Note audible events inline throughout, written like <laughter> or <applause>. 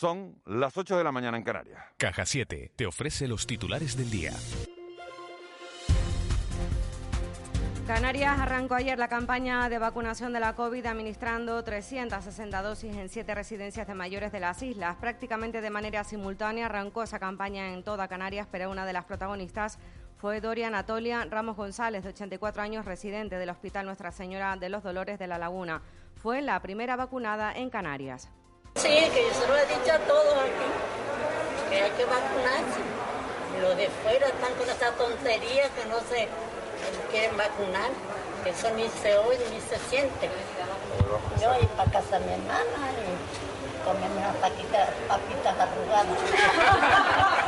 Son las 8 de la mañana en Canarias. Caja 7 te ofrece los titulares del día. Canarias arrancó ayer la campaña de vacunación de la COVID administrando 360 dosis en siete residencias de mayores de las islas. Prácticamente de manera simultánea arrancó esa campaña en toda Canarias, pero una de las protagonistas fue Doria Anatolia Ramos González, de 84 años, residente del Hospital Nuestra Señora de los Dolores de la Laguna. Fue la primera vacunada en Canarias. Sí, que yo se lo he dicho a todos aquí, que hay que vacunarse. Los de fuera están con esa tontería que no se quieren vacunar, que eso ni se oye ni se siente. Yo ir para casa de mi hermana y comerme unas papitas arrugadas. <laughs>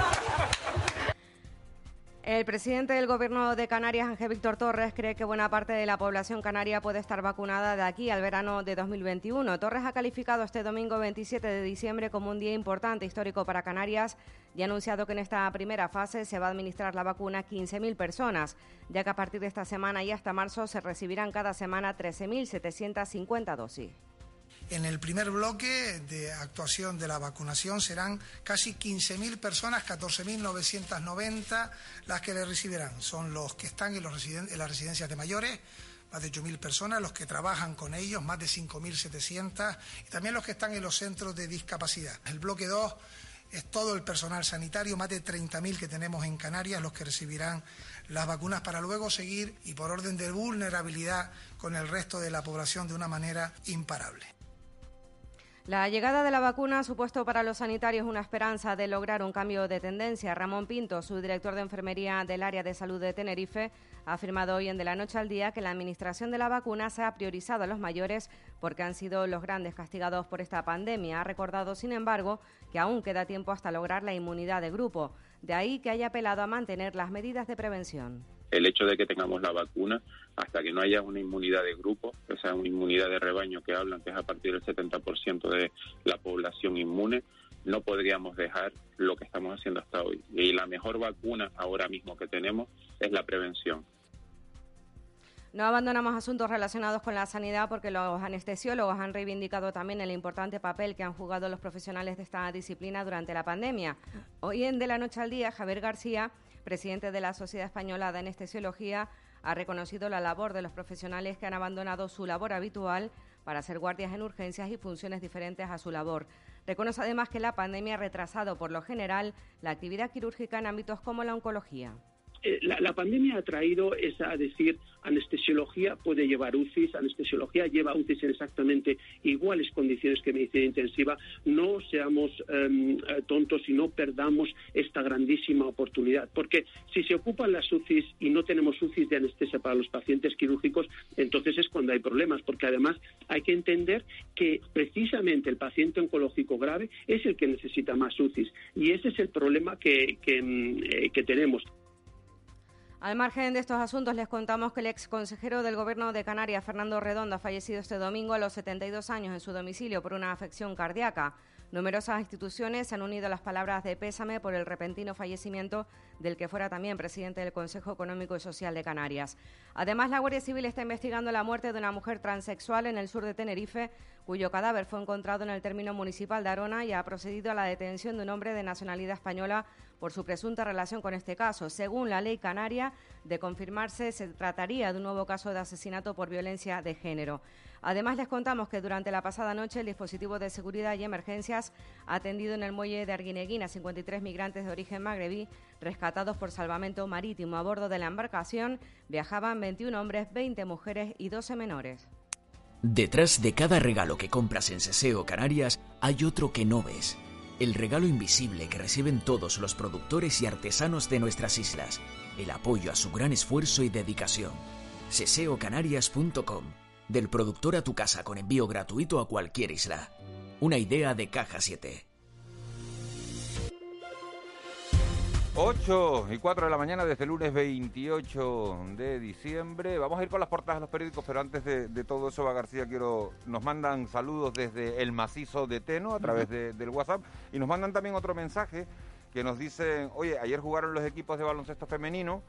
El presidente del Gobierno de Canarias, Ángel Víctor Torres, cree que buena parte de la población canaria puede estar vacunada de aquí al verano de 2021. Torres ha calificado este domingo 27 de diciembre como un día importante histórico para Canarias y ha anunciado que en esta primera fase se va a administrar la vacuna a 15.000 personas, ya que a partir de esta semana y hasta marzo se recibirán cada semana 13.750 dosis. En el primer bloque de actuación de la vacunación serán casi 15.000 personas, 14.990 las que le recibirán. Son los que están en, las residencias de mayores, más de 8.000 personas, los que trabajan con ellos, más de 5.700, y también los que están en los centros de discapacidad. El bloque 2 es todo el personal sanitario, más de 30.000 que tenemos en Canarias, los que recibirán las vacunas para luego seguir y por orden de vulnerabilidad con el resto de la población de una manera imparable. La llegada de la vacuna ha supuesto para los sanitarios una esperanza de lograr un cambio de tendencia. Ramón Pinto, su director de enfermería del área de salud de Tenerife, ha afirmado hoy en De la Noche al Día que la administración de la vacuna se ha priorizado a los mayores porque han sido los grandes castigados por esta pandemia. Ha recordado, sin embargo, que aún queda tiempo hasta lograr la inmunidad de grupo. De ahí que haya apelado a mantener las medidas de prevención el hecho de que tengamos la vacuna hasta que no haya una inmunidad de grupo, esa una inmunidad de rebaño que hablan, que es a partir del 70% de la población inmune, no podríamos dejar lo que estamos haciendo hasta hoy. Y la mejor vacuna ahora mismo que tenemos es la prevención. No abandonamos asuntos relacionados con la sanidad porque los anestesiólogos han reivindicado también el importante papel que han jugado los profesionales de esta disciplina durante la pandemia. Hoy en De la Noche al Día, Javier García, presidente de la Sociedad Española de Anestesiología, ha reconocido la labor de los profesionales que han abandonado su labor habitual para hacer guardias en urgencias y funciones diferentes a su labor. Reconoce además que la pandemia ha retrasado por lo general la actividad quirúrgica en ámbitos como la oncología. Eh, la, la, pandemia ha traído es a decir anestesiología puede llevar UCIs, anestesiología lleva UCIs en exactamente iguales condiciones que medicina intensiva. No seamos um, tontos y no perdamos esta grandísima oportunidad, porque si se ocupan las UCIs y no tenemos UCIs de anestesia para los pacientes quirúrgicos, entonces es cuando hay problemas, porque además hay que entender que precisamente el paciente oncológico grave es el que necesita más UCIs y ese es el problema que, que, eh, que tenemos. Al margen de estos asuntos, les contamos que el ex consejero del Gobierno de Canarias, Fernando Redondo, ha fallecido este domingo a los 72 años en su domicilio por una afección cardíaca. Numerosas instituciones se han unido a las palabras de pésame por el repentino fallecimiento del que fuera también presidente del Consejo Económico y Social de Canarias. Además, la Guardia Civil está investigando la muerte de una mujer transexual en el sur de Tenerife, cuyo cadáver fue encontrado en el término municipal de Arona y ha procedido a la detención de un hombre de nacionalidad española por su presunta relación con este caso. Según la ley canaria, de confirmarse, se trataría de un nuevo caso de asesinato por violencia de género. Además, les contamos que durante la pasada noche el dispositivo de seguridad y emergencias ha atendido en el muelle de Arguineguín a 53 migrantes de origen magrebí rescatados por salvamento marítimo. A bordo de la embarcación viajaban 21 hombres, 20 mujeres y 12 menores. Detrás de cada regalo que compras en Seseo Canarias hay otro que no ves. El regalo invisible que reciben todos los productores y artesanos de nuestras islas. El apoyo a su gran esfuerzo y dedicación. seseocanarias.com del productor a tu casa con envío gratuito a cualquier isla. una idea de Caja 7. 8 y 4 de la mañana desde el lunes 28 de diciembre. Vamos a ir con las portadas de los periódicos, pero antes de, de todo eso, va García, quiero. Nos mandan saludos desde el macizo de Teno a través de- del WhatsApp y nos mandan también otro mensaje que nos dicen: Oye, ayer jugaron los equipos de baloncesto femenino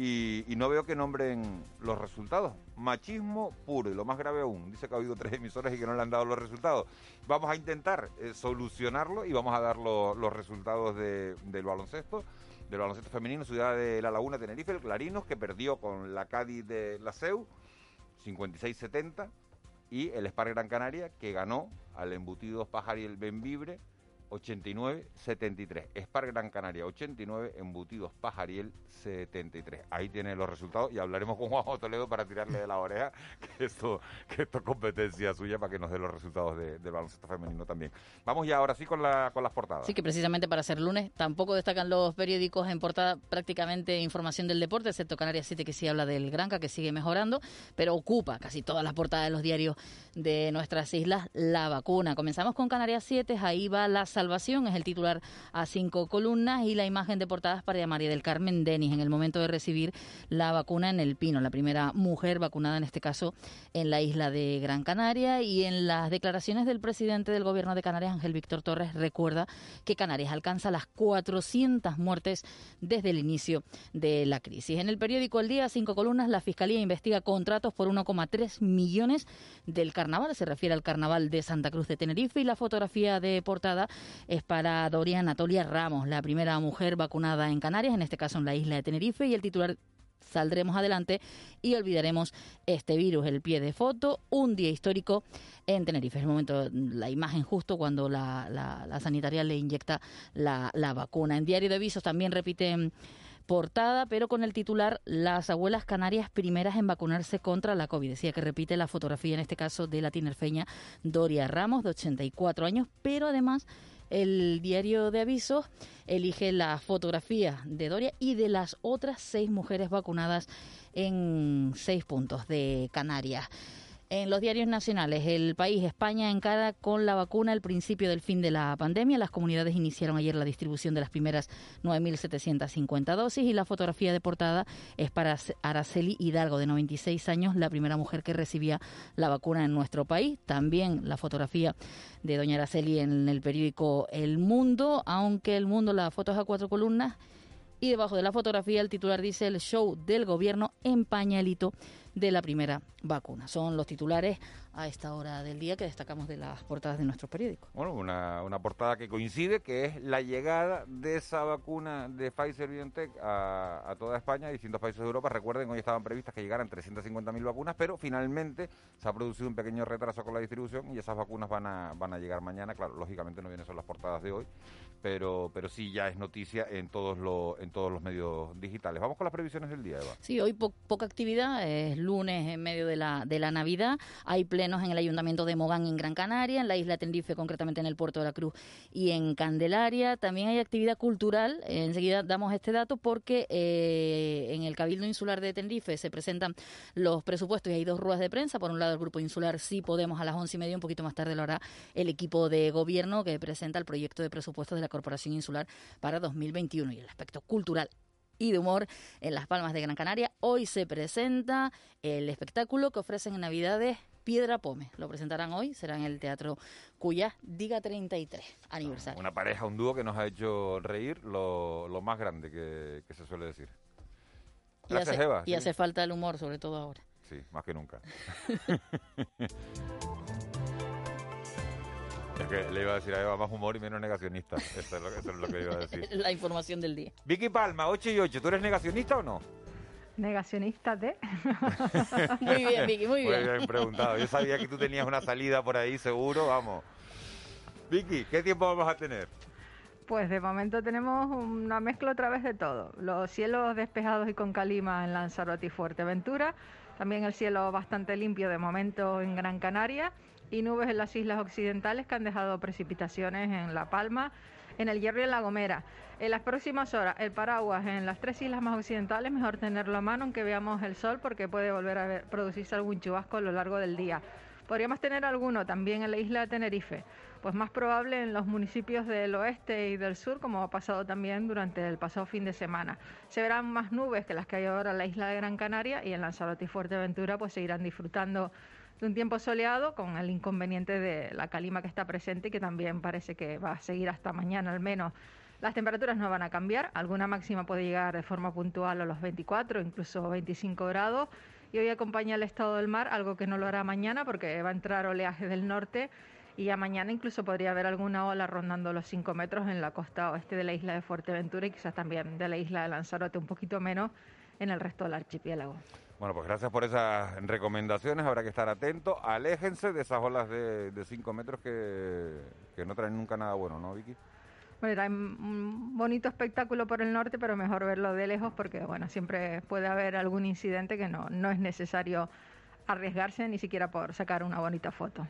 y, no veo que nombren los resultados. Machismo puro y lo más grave aún. Dice que ha habido tres emisoras y que no le han dado los resultados. Vamos a intentar eh, solucionarlo y vamos a dar lo- los resultados de- del baloncesto del baloncesto femenino, Ciudad de La Laguna, Tenerife, el Clarinos, que perdió con la Cádiz de la CEU, 56-70, y el Spar Gran Canaria, que ganó al Embutidos Pajar y el Benvibre, 89-73. Spar Gran Canaria 89, Embutidos Pajariel 73. Ahí tiene los resultados y hablaremos con Juanjo Toledo para tirarle de la oreja <laughs> que esto, que es competencia suya para que nos dé los resultados de- del baloncesto femenino también. Vamos ya ahora sí con, la, con las portadas. Sí, que precisamente para ser lunes tampoco destacan los periódicos en portada prácticamente información del deporte, excepto Canarias 7 que sí habla del Granca, que sigue mejorando, pero ocupa casi todas las portadas de los diarios de nuestras islas la vacuna. Comenzamos con Canarias 7, ahí va la salvación, es el titular a cinco columnas y la imagen de portadas para María del Carmen Denis. En el momento de recibir la vacuna en el Pino, la primera mujer vacunada en este caso en la isla de Gran Canaria. Y en las declaraciones del presidente del gobierno de Canarias, Ángel Víctor Torres, recuerda que Canarias alcanza las 400 muertes desde el inicio de la crisis. En el periódico El Día, cinco columnas, la Fiscalía investiga contratos por 1,3 millones del carnaval, se refiere al carnaval de Santa Cruz de Tenerife y la fotografía de portada es para Doria Anatolia Ramos, la primera mujer vacunada en Canarias, en este caso en la isla de Tenerife, y el titular saldremos adelante y olvidaremos este virus. El pie de foto, un día histórico en Tenerife. Es el momento, la imagen justo cuando la, la- la sanitaria le inyecta la, la vacuna. En Diario de Avisos también repiten portada, pero con el titular Las abuelas canarias primeras en vacunarse contra la COVID. Decía que repite la fotografía, en este caso, de la tinerfeña Doria Ramos, de 84 años, pero además el diario de avisos elige la fotografía de Doria y de las otras seis mujeres vacunadas en seis puntos de Canarias. En los diarios nacionales, el país España encara con la vacuna el principio del fin de la pandemia. Las comunidades iniciaron ayer la distribución de las primeras 9.750 dosis y la fotografía de portada es para Araceli Hidalgo, de 96 años, la primera mujer que recibía la vacuna en nuestro país. También la fotografía de doña Araceli en el periódico El Mundo, aunque El Mundo la foto es a cuatro columnas y debajo de la fotografía el titular dice el show del gobierno en pañalito de la primera vacuna. Son los titulares a esta hora del día que destacamos de las portadas de nuestros periódicos. Bueno, una, una portada que coincide, que es la llegada de esa vacuna de Pfizer BioNTech a, a toda España y distintos países de Europa. Recuerden, hoy estaban previstas que llegaran 350.000 vacunas, pero finalmente se ha producido un pequeño retraso con la distribución y esas vacunas van a, van a llegar mañana. Claro, lógicamente no vienen son las portadas de hoy, pero, pero sí ya es noticia en todos, los, en todos los medios digitales. Vamos con las previsiones del día, Eva. Sí, hoy po- poca actividad, es lunes en medio de la, de la Navidad. Hay plenos en el Ayuntamiento de Mogán en Gran Canaria, en la isla de Tenerife, concretamente en el Puerto de la Cruz y en Candelaria. También hay actividad cultural. Eh, enseguida damos este dato porque eh, en el Cabildo Insular de Tenerife se presentan los presupuestos y hay dos ruedas de prensa. Por un lado, el Grupo Insular Sí Podemos a las once y media, un poquito más tarde lo hará el equipo de gobierno que presenta el proyecto de presupuestos de la Corporación Insular para 2021 y el aspecto cultural y de humor en Las Palmas de Gran Canaria. Hoy se presenta el espectáculo que ofrecen en Navidades Piedra Pome. Lo presentarán hoy, será en el Teatro Cuyá, Diga 33, aniversario. Una pareja, un dúo que nos ha hecho reír lo, lo más grande que, que se suele decir. Y, Gracias, hace, Eva. y Sí. hace falta el humor, sobre todo ahora. Sí, más que nunca. <laughs> es que le iba a decir a Eva más humor y menos negacionista. Eso es lo, eso es lo que iba a decir. <laughs> La información del día. Vicky Palma, 8 y 8. ¿Tú eres negacionista o no? Negacionista de. <laughs> Muy bien, Vicky, muy bien. Muy bien preguntado. Yo sabía que tú tenías una salida por ahí, seguro. Vamos. Vicky, ¿qué tiempo vamos a tener? Pues de momento tenemos una mezcla otra vez de todo. Los cielos despejados y con calima en Lanzarote y Fuerteventura. También el cielo bastante limpio de momento en Gran Canaria. Y nubes en las islas occidentales que han dejado precipitaciones en La Palma, en el Hierro y en La Gomera. En las próximas horas, el paraguas en las tres islas más occidentales, mejor tenerlo a mano aunque veamos el sol porque puede volver a producirse algún chubasco a lo largo del día. Podríamos tener alguno también en la isla de Tenerife, pues más probable en los municipios del oeste y del sur, como ha pasado también durante el pasado fin de semana. Se verán más nubes que las que hay ahora en la isla de Gran Canaria y en Lanzarote y Fuerteventura pues seguirán disfrutando de un tiempo soleado con el inconveniente de la calima que está presente y que también parece que va a seguir hasta mañana al menos. Las temperaturas no van a cambiar, alguna máxima puede llegar de forma puntual a los 24, incluso 25 grados y hoy acompaña el estado del mar, algo que no lo hará mañana porque va a entrar oleaje del norte y ya mañana incluso podría haber alguna ola rondando los 5 metros en la costa oeste de la isla de Fuerteventura y quizás también de la isla de Lanzarote, un poquito menos en el resto del archipiélago. Bueno, pues gracias por esas recomendaciones. Habrá que estar atentos. Aléjense de esas olas de 5 metros que, que no traen nunca nada bueno, ¿no, Vicky? Bueno, hay un bonito espectáculo por el norte, pero mejor verlo de lejos porque, bueno, siempre puede haber algún incidente que no, no es necesario arriesgarse ni siquiera por sacar una bonita foto.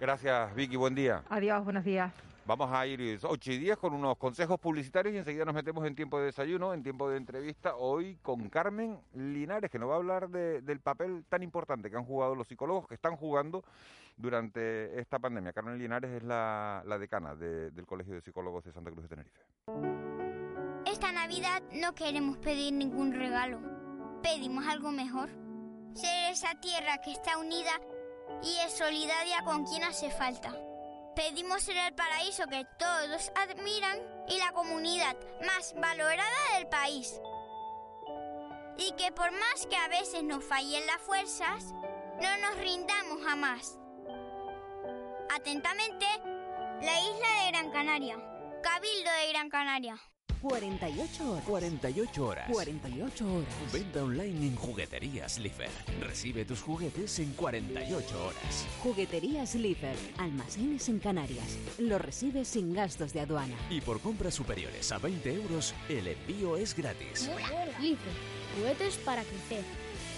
Gracias, Vicky. Buen día. Adiós, buenos días. Vamos a ir 8 y 10 con unos consejos publicitarios y enseguida nos metemos en tiempo de desayuno, en tiempo de entrevista, hoy con Carmen Linares, que nos va a hablar del papel tan importante que han jugado los psicólogos, que están jugando durante esta pandemia. Carmen Linares es la, decana del Colegio de Psicólogos de Santa Cruz de Tenerife. Esta Navidad no queremos pedir ningún regalo, pedimos algo mejor. Ser esa tierra que está unida y es solidaria con quien hace falta. Pedimos ser el paraíso que todos admiran y la comunidad más valorada del país. Y que por más que a veces nos fallen las fuerzas, no nos rindamos jamás. Atentamente, la isla de Gran Canaria, Cabildo de Gran Canaria. 48 horas. 48 horas. 48 horas. Venta online en Jugueterías Lifer. Recibe tus juguetes en 48 horas. Jugueterías Lifer. Almacenes en Canarias. Lo recibes sin gastos de aduana. Y por compras superiores a 20 euros, el envío es gratis. Lifer. Juguetes para crecer.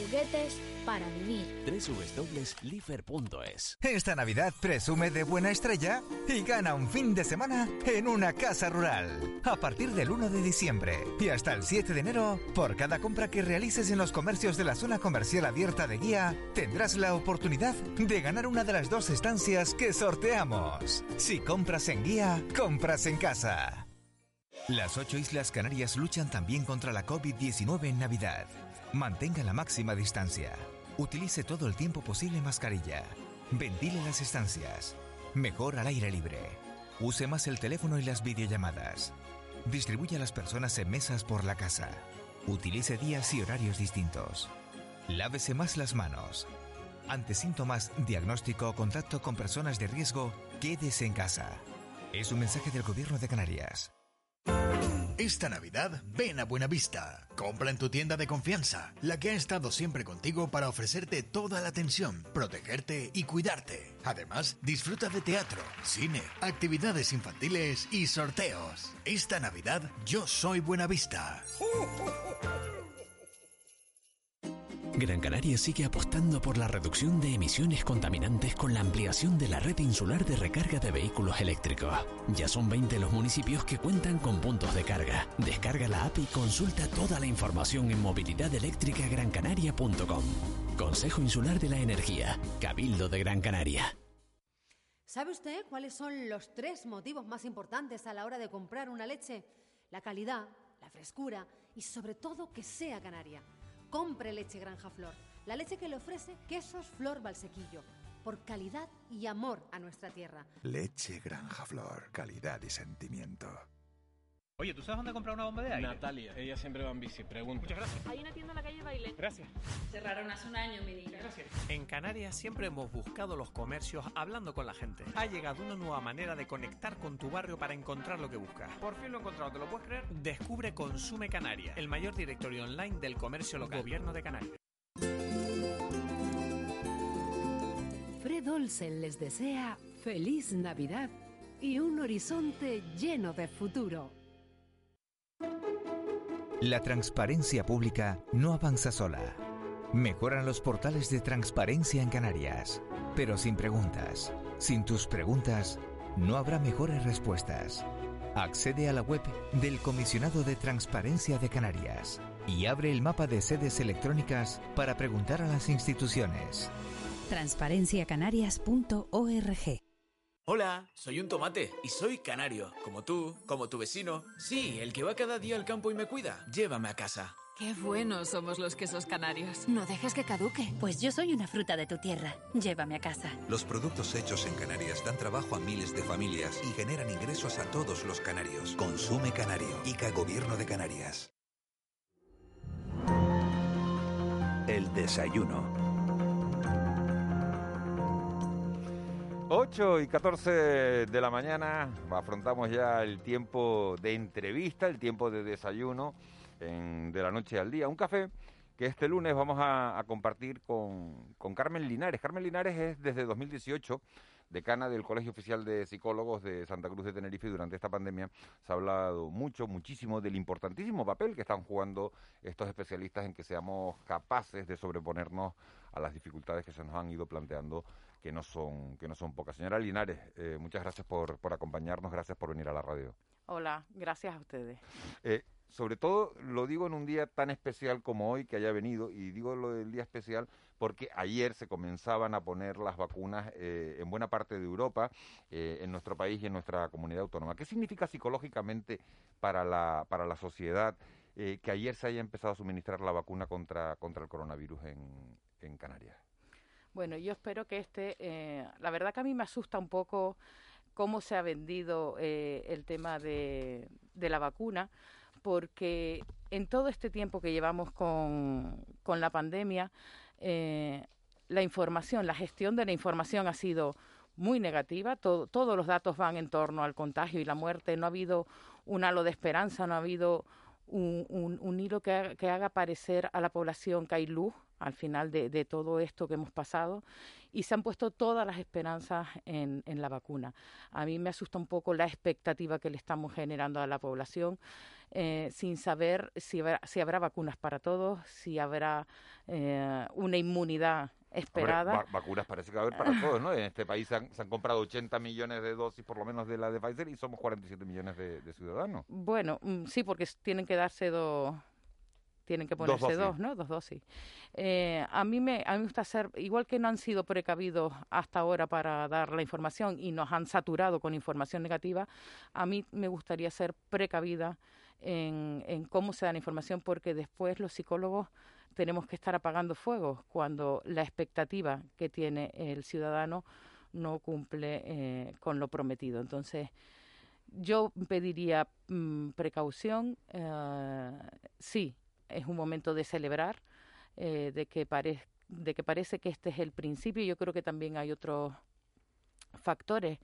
Juguetes para vivir. www.lifer.es Esta Navidad presume de buena estrella y gana un fin de semana en una casa rural. A partir del 1 de diciembre y hasta el 7 de enero, por cada compra que realices en los comercios de la zona comercial abierta de Guía, tendrás la oportunidad de ganar una de las dos estancias que sorteamos. Si compras en Guía, compras en casa. Las ocho Islas Canarias luchan también contra la COVID-19 en Navidad. Mantenga la máxima distancia. Utilice todo el tiempo posible mascarilla. Ventile las estancias. Mejor al aire libre. Use más el teléfono y las videollamadas. Distribuya a las personas en mesas por la casa. Utilice días y horarios distintos. Lávese más las manos. Ante síntomas, diagnóstico o contacto con personas de riesgo, quédese en casa. Es un mensaje del Gobierno de Canarias. Esta Navidad ven a Buenavista. Compra en tu tienda de confianza, la que ha estado siempre contigo para ofrecerte toda la atención, protegerte y cuidarte. Además, disfruta de teatro, cine, actividades infantiles y sorteos. Esta Navidad yo soy Buenavista. <laughs> Gran Canaria sigue apostando por la reducción de emisiones contaminantes con la ampliación de la red insular de recarga de vehículos eléctricos. Ya son 20 los municipios que cuentan con puntos de carga. Descarga la app y consulta toda la información en movilidadeléctricagrancanaria.com. Consejo Insular de la Energía, Cabildo de Gran Canaria. ¿Sabe usted cuáles son los tres motivos más importantes a la hora de comprar una leche? La calidad, la frescura y sobre todo que sea canaria. Compre leche Granja Flor, la leche que le ofrece Quesos Flor Valsequillo, por calidad y amor a nuestra tierra. Leche Granja Flor, calidad y sentimiento. Oye, ¿tú sabes dónde comprar una bomba de aire? Natalia, ella siempre va en bici, pregunta. Muchas gracias. Hay una tienda en la calle Baile. Gracias. Cerraron hace un año, mi niña. Gracias. En Canarias siempre hemos buscado los comercios hablando con la gente. Ha llegado una nueva manera de conectar con tu barrio para encontrar lo que buscas. Por fin lo he encontrado, ¿te lo puedes creer? Descubre Consume Canaria, el mayor directorio online del comercio local. Gobierno de Canarias. Fred Olsen les desea feliz Navidad y un horizonte lleno de futuro. La transparencia pública no avanza sola. Mejoran los portales de transparencia en Canarias, pero sin preguntas. Sin tus preguntas, no habrá mejores respuestas. Accede a la web del Comisionado de Transparencia de Canarias y abre el mapa de sedes electrónicas para preguntar a las instituciones. Transparenciacanarias.org Hola, soy un tomate y soy canario, como tú, como tu vecino. Sí, el que va cada día al campo y me cuida. Llévame a casa. Qué buenos somos los quesos canarios. No dejes que caduque. Pues yo soy una fruta de tu tierra. Llévame a casa. Los productos hechos en Canarias dan trabajo a miles de familias y generan ingresos a todos los canarios. Consume Canario. ICA Gobierno de Canarias. El desayuno. 8 y 14 de la mañana afrontamos ya el tiempo de entrevista, el tiempo de desayuno de la noche al día. Un café que este lunes vamos a, a compartir con, con Carmen Linares. Carmen Linares es desde 2018 decana del Colegio Oficial de Psicólogos de Santa Cruz de Tenerife durante esta pandemia se ha hablado mucho, muchísimo del importantísimo papel que están jugando estos especialistas en que seamos capaces de sobreponernos a las dificultades que se nos han ido planteando que no son que no son pocas. Señora Linares, eh, muchas gracias por, por acompañarnos, gracias por venir a la radio. Hola, gracias a ustedes. Eh, sobre todo lo digo en un día tan especial como hoy que haya venido, y digo lo del día especial porque ayer se comenzaban a poner las vacunas eh, en buena parte de Europa, eh, en nuestro país y en nuestra comunidad autónoma. ¿Qué significa psicológicamente para la, para la sociedad eh, que ayer se haya empezado a suministrar la vacuna contra, contra el coronavirus en, en Canarias? Bueno, yo espero que este, eh, la verdad que a mí me asusta un poco cómo se ha vendido eh, el tema de, la vacuna, porque en todo este tiempo que llevamos con, la pandemia, eh, la información, la gestión de la información ha sido muy negativa. Todo- todos los datos van en torno al contagio y la muerte. No ha habido un halo de esperanza, no ha habido un, hilo que, haga- que haga parecer a la población que al final de, de todo esto que hemos pasado y se han puesto todas las esperanzas en, en la vacuna. A mí me asusta un poco la expectativa que le estamos generando a la población eh, sin saber si habrá, si habrá vacunas para todos, si habrá eh, una inmunidad esperada. va- vacunas parece que va a haber para todos, ¿no? En este país se han, se han comprado 80 millones de dosis por lo menos de la de Pfizer y somos 47 millones de, de ciudadanos. Bueno, mm, sí, porque tienen que darse dos, tienen que ponerse dos, ¿no? Dos dosis. Eh, a mí me, a mí me gusta ser, igual que no han sido precavidos hasta ahora para dar la información y nos han saturado con información negativa, a mí me gustaría ser precavida en, en cómo se da la información, porque después los psicólogos tenemos que estar apagando fuegos cuando la expectativa que tiene el ciudadano no cumple eh, con lo prometido. Entonces, yo pediría mm, precaución. eh, sí, es un momento de celebrar, eh, de, que de que parece que este es el principio. Yo creo que también hay otros factores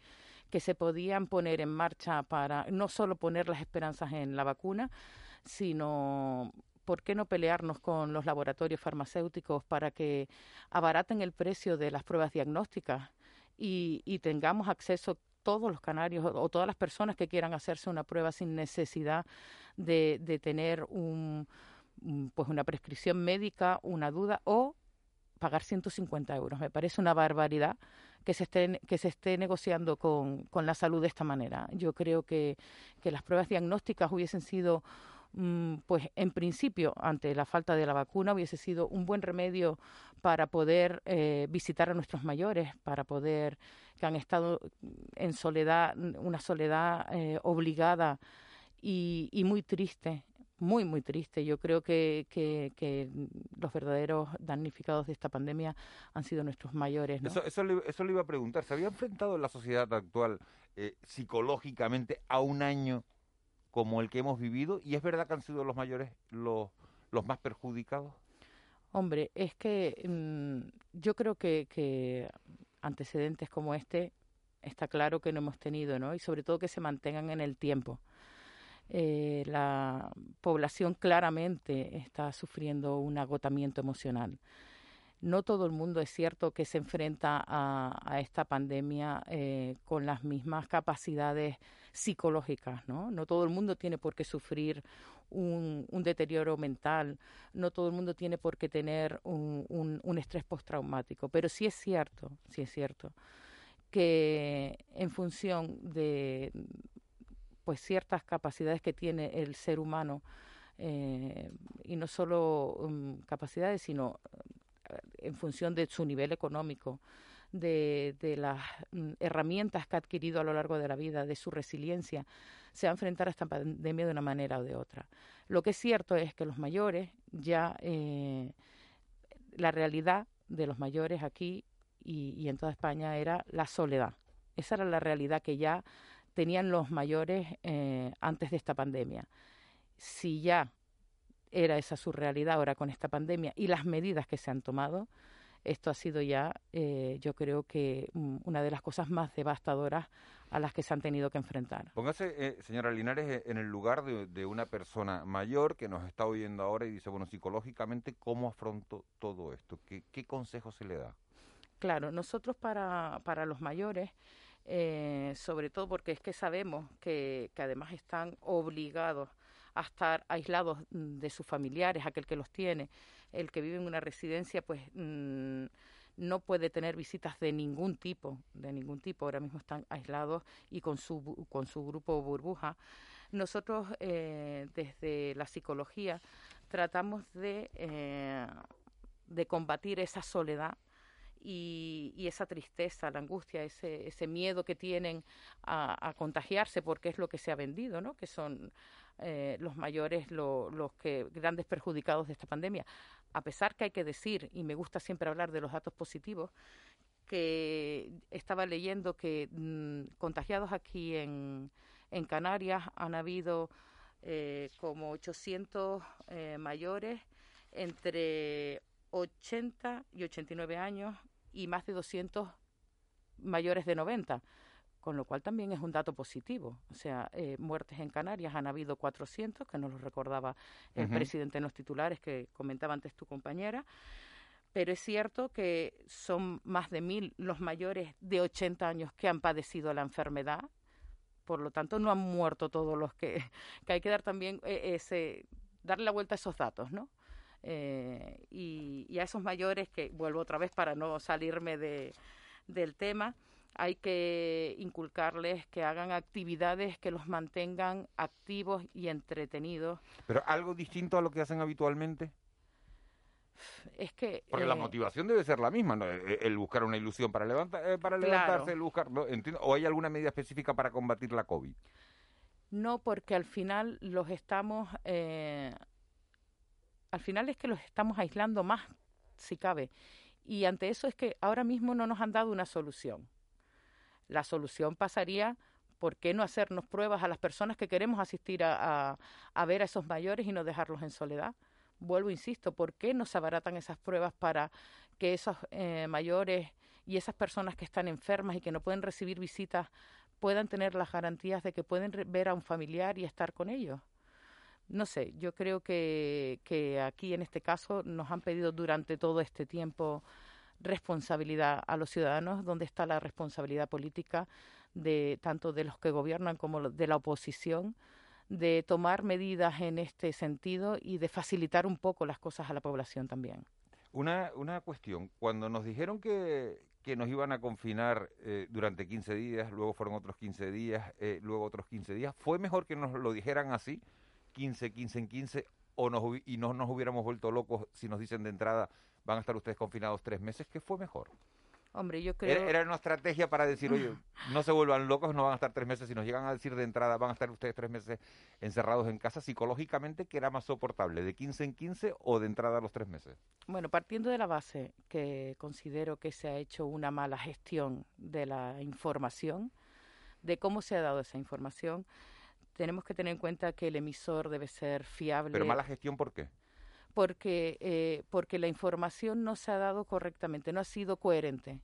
que se podían poner en marcha para no solo poner las esperanzas en la vacuna, sino ¿por qué no pelearnos con los laboratorios farmacéuticos para que abaraten el precio de las pruebas diagnósticas y, y tengamos acceso todos los canarios o, todas las personas que quieran hacerse una prueba sin necesidad de, tener un- pues una prescripción médica, una duda o pagar 150 euros. Me parece una barbaridad que se esté, que se esté negociando con, con la salud de esta manera. Yo creo que, que las pruebas diagnósticas hubiesen sido, mm, pues en principio, ante la falta de la vacuna, hubiese sido un buen remedio para poder eh, visitar a nuestros mayores, para poder, que han estado en soledad, una soledad eh, obligada y, y muy triste, muy, muy triste. Yo creo que, que, que los verdaderos damnificados de esta pandemia han sido nuestros mayores. ¿no? Eso, eso, le, eso le iba a preguntar. ¿Se había enfrentado la sociedad actual eh, psicológicamente a un año como el que hemos vivido? ¿Y es verdad que han sido los mayores los, los más perjudicados? Hombre, es que mm, yo creo que, que antecedentes como este está claro que no hemos tenido, ¿no? Y sobre todo que se mantengan en el tiempo. Eh, la población claramente está sufriendo un agotamiento emocional. No todo el mundo es cierto que se enfrenta a, esta pandemia eh, con las mismas capacidades psicológicas, ¿no? No todo el mundo tiene por qué sufrir un, un deterioro mental, no todo el mundo tiene por qué tener un, un, un estrés postraumático, pero sí es cierto, sí es cierto que en función de pues ciertas capacidades que tiene el ser humano eh, y no solo um, capacidades sino en función de su nivel económico, de, de las mm, herramientas que ha adquirido a lo largo de la vida, de su resiliencia, se va a enfrentar a esta pandemia de una manera o de otra. Lo que es cierto es que los mayores ya, eh, la realidad de los mayores aquí y en toda España era la soledad. Esa era la realidad que ya tenían los mayores eh, antes de esta pandemia. Si ya era esa su realidad ahora con esta pandemia y las medidas que se han tomado, esto ha sido ya, eh, yo creo que mm, una de las cosas más devastadoras a las que se han tenido que enfrentar. Póngase, eh, señora Linares, en el lugar de, de, una persona mayor que nos está oyendo ahora y dice, bueno, psicológicamente, ¿cómo afronto todo esto? ¿Qué, qué consejo se le da? Claro, nosotros para, para los mayores, eh, sobre todo porque es que sabemos que, además están obligados a estar aislados mm, de sus familiares, aquel que los tiene, el que vive en una residencia, pues mmm, no puede tener visitas de ningún tipo, de ningún tipo. Ahora mismo están aislados y con su, con su grupo burbuja. Nosotros, eh, desde la psicología, tratamos de, eh, de combatir esa soledad y, y, esa tristeza, la angustia, ese, ese miedo que tienen a, contagiarse, porque es lo que se ha vendido, ¿no? Que son eh, los mayores lo, los que grandes perjudicados de esta pandemia. A pesar que hay que decir, y me gusta siempre hablar de los datos positivos, que estaba leyendo que mmm, contagiados aquí en, en, Canarias han habido eh, como 800 eh, mayores entre 80 y 89 años y más de 200 mayores de 90 con lo cual también es un dato positivo. O sea, eh, muertes en Canarias han habido 400, que nos lo recordaba el uh -huh. presidente en los titulares que comentaba antes tu compañera. Pero es cierto que son más de mil los mayores de 80 años que han padecido la enfermedad. Por lo tanto, no han muerto todos los que, <laughs> que hay que dar también eh, ese, darle la vuelta a esos datos, ¿no? Eh, y, y, a esos mayores que vuelvo otra vez para no salirme de, del tema hay que inculcarles que hagan actividades que los mantengan activos y entretenidos. ¿Pero algo distinto a lo que hacen habitualmente? Es que... Porque eh, la motivación debe ser la misma, ¿no? el buscar una ilusión para, levanta, eh, para levantarse, claro. el buscar... ¿no? Entiendo, ¿O hay alguna medida específica para combatir la COVID? No, porque al final los estamos... Eh, al final es que los estamos aislando más, si cabe. Y ante eso es que ahora mismo no nos han dado una solución. La solución pasaría por qué no hacernos pruebas a las personas que queremos asistir a, ver a esos mayores y no dejarlos en soledad. Vuelvo, insisto, ¿por qué no se abaratan esas pruebas para que esos eh, mayores y esas personas que están enfermas y que no pueden recibir visitas puedan tener las garantías de que pueden ver a un familiar y estar con ellos? No sé, yo creo que, que aquí en este caso nos han pedido durante todo este tiempo responsabilidad a los ciudadanos, donde está la responsabilidad política de tanto de los que gobiernan como de la oposición, de tomar medidas en este sentido y de facilitar un poco las cosas a la población también. Una, una cuestión, cuando nos dijeron que, que nos iban a confinar eh, durante 15 días, luego fueron otros 15 días, eh, luego otros 15 días, ¿fue mejor que nos lo dijeran así, 15, 15 en 15, o nos, y no nos hubiéramos vuelto locos si nos dicen de entrada van a estar ustedes confinados tres meses, ¿qué fue mejor? Hombre, yo creo... Era, era, una estrategia para decir, oye, no se vuelvan locos, no van a estar tres meses. Si nos llegan a decir de entrada, van a estar ustedes tres meses encerrados en casa, psicológicamente, ¿qué era más soportable? ¿De 15 en 15 o de entrada a los tres meses? Bueno, partiendo de la base que considero que se ha hecho una mala gestión de la información, de cómo se ha dado esa información, tenemos que tener en cuenta que el emisor debe ser fiable. ¿Pero mala gestión por qué? porque, eh, porque la información no se ha dado correctamente, no ha sido coherente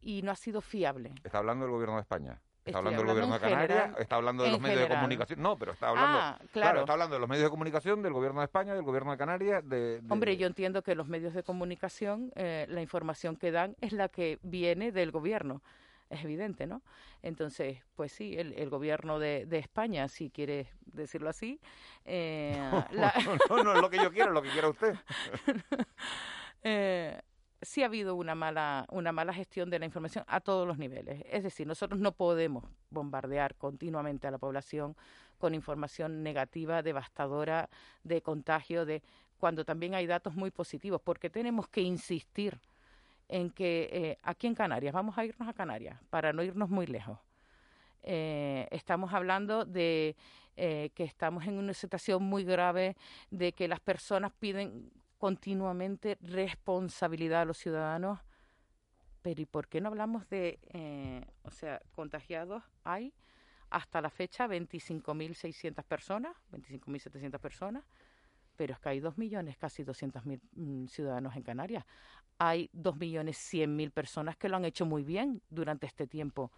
y no ha sido fiable. ¿Está hablando del gobierno de España? ¿Está hablando del gobierno de Canarias? General, ¿Está hablando de los medios general. de comunicación? No, pero está hablando, ah, claro. claro. está hablando de los medios de comunicación, del gobierno de España, del gobierno de Canarias. De, de... Hombre, yo entiendo que los medios de comunicación, eh, la información que dan es la que viene del gobierno es evidente, ¿no? Entonces, pues sí, el, el gobierno de, de, España, si quiere decirlo así... Eh, <laughs> no, la... no, no, es lo que yo quiero, es lo que quiera usted. <laughs> eh, sí ha habido una mala, una mala gestión de la información a todos los niveles. Es decir, nosotros no podemos bombardear continuamente a la población con información negativa, devastadora, de contagio, de cuando también hay datos muy positivos, porque tenemos que insistir en que eh, aquí en Canarias, vamos a irnos a Canarias, para no irnos muy lejos. Eh, estamos hablando de eh, que estamos en una situación muy grave, de que las personas piden continuamente responsabilidad a los ciudadanos. Pero ¿y por qué no hablamos de, o sea, contagiados hay hasta la fecha 25.600 personas, 25.700 personas, pero es que hay 2 millones, casi 200.000 mm, ciudadanos en Canarias. Hay 2.100.000 personas que lo han hecho muy bien durante este tiempo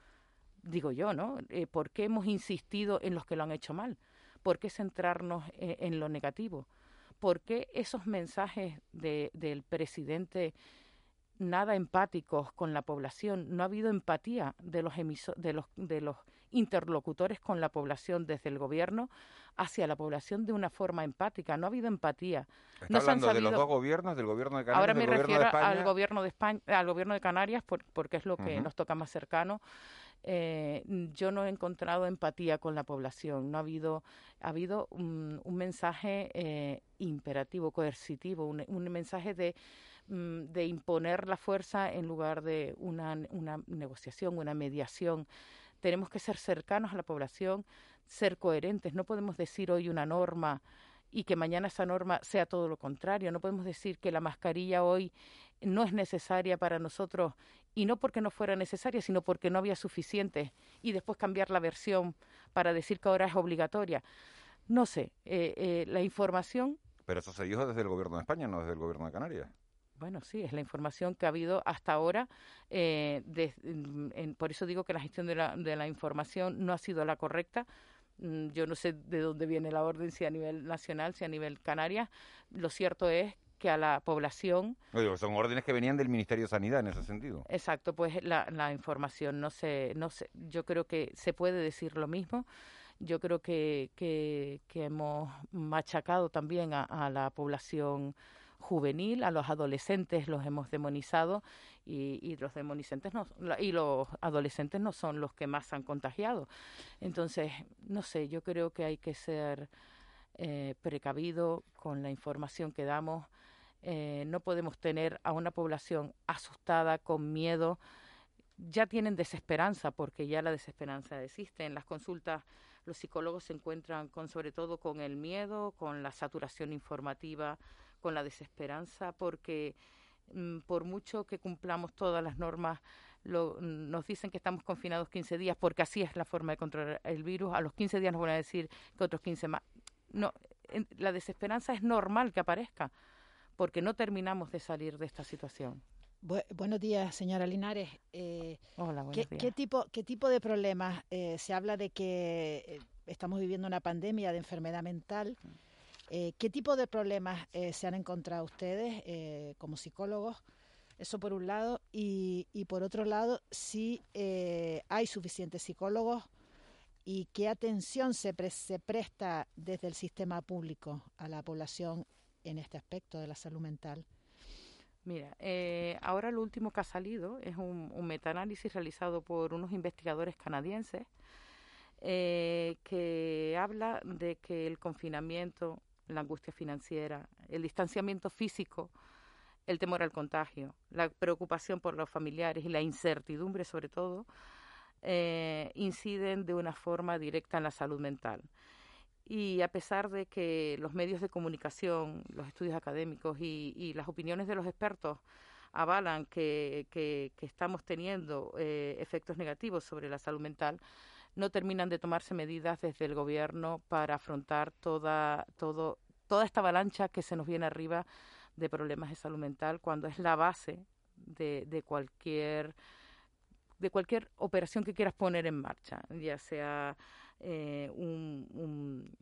digo yo, ¿no? Eh, ¿Por qué hemos insistido en los que lo han hecho mal? ¿Por qué centrarnos eh, en lo negativo? ¿Por qué esos mensajes de, del presidente nada empáticos con la población? No ha habido empatía de los, de de los interlocutores con la población desde el gobierno hacia la población de una forma empática. No ha habido empatía. ¿Está no hablando de los dos gobiernos, del gobierno de Canarias Ahora me del gobierno de refiero España? al gobierno de España, al gobierno de Canarias, por- porque es lo que nos toca más cercano. Eh, yo no he encontrado empatía con la población. No ha habido, ha habido un, un mensaje eh, imperativo, coercitivo, un, un mensaje de mm, de imponer la fuerza en lugar de una, una negociación, una mediación. Tenemos que ser cercanos a la población, ser coherentes. No podemos decir hoy una norma y que mañana esa norma sea todo lo contrario. No podemos decir que la mascarilla hoy no es necesaria para nosotros y no porque no fuera necesaria, sino porque no había suficiente y después cambiar la versión para decir que ahora es obligatoria. No sé, eh, eh, la información Pero eso se dijo desde el gobierno de España, no desde el gobierno de Canarias. Bueno, sí, es la información que ha habido hasta ahora. eh, de- en- en- por eso digo que la gestión de la, de la información no ha sido la correcta. Mm, Yo no sé de dónde viene la orden, si a nivel nacional, si a nivel Canarias. Lo cierto es que a la población, son órdenes que venían del Ministerio de Sanidad en ese sentido. exacto, pues la, la información no se, no se, yo creo que se puede decir lo mismo. Yo creo que, que, que hemos machacado también a, a la población juvenil, a los adolescentes los hemos demonizado y, los demonizantes y los adolescentes no son los que más han contagiado. Entonces, no sé, yo creo que hay que ser eh, precavido con la información que damos. Eh, no podemos tener a una población asustada, con miedo. Ya tienen desesperanza, porque ya la desesperanza existe. En las consultas los psicólogos se encuentran con, sobre todo con el miedo, con la saturación informativa, con la desesperanza, porque mm, por mucho que cumplamos todas las normas, lo- nos dicen que estamos confinados 15 días, porque así es la forma de controlar el virus. A los 15 días nos van a decir que otros 15 más. No, en- la desesperanza es normal que aparezca, porque no terminamos de salir de esta situación. Bu- buenos días, señora Linares. Eh, Hola, ¿qué, días. qué tipo, ¿Qué tipo de problemas? eh, se habla de que eh, estamos viviendo una pandemia de enfermedad mental. Eh, ¿Qué tipo de problemas eh, se han encontrado ustedes eh, como psicólogos? Eso por un lado. Y, y por otro lado, si eh, hay suficientes psicólogos y qué atención se, pre- se presta desde el sistema público a la población en este aspecto de la salud mental. Mira, ahora lo último que ha salido es un, un metaanálisis realizado por unos investigadores canadienses eh, que habla de que el confinamiento, la angustia financiera, el distanciamiento físico, el temor al contagio, la preocupación por los familiares y la incertidumbre sobre todo, eh, inciden de una forma directa en la salud mental. Y a pesar de que los medios de comunicación, los estudios académicos y, las opiniones de los expertos avalan que, que- que estamos teniendo eh, efectos negativos sobre la salud mental, no terminan de tomarse medidas desde el gobierno para afrontar toda, todo, toda esta avalancha que se nos viene arriba de problemas de salud mental cuando es la base de, de cualquier de cualquier operación que quieras poner en marcha, ya sea eh, un, un-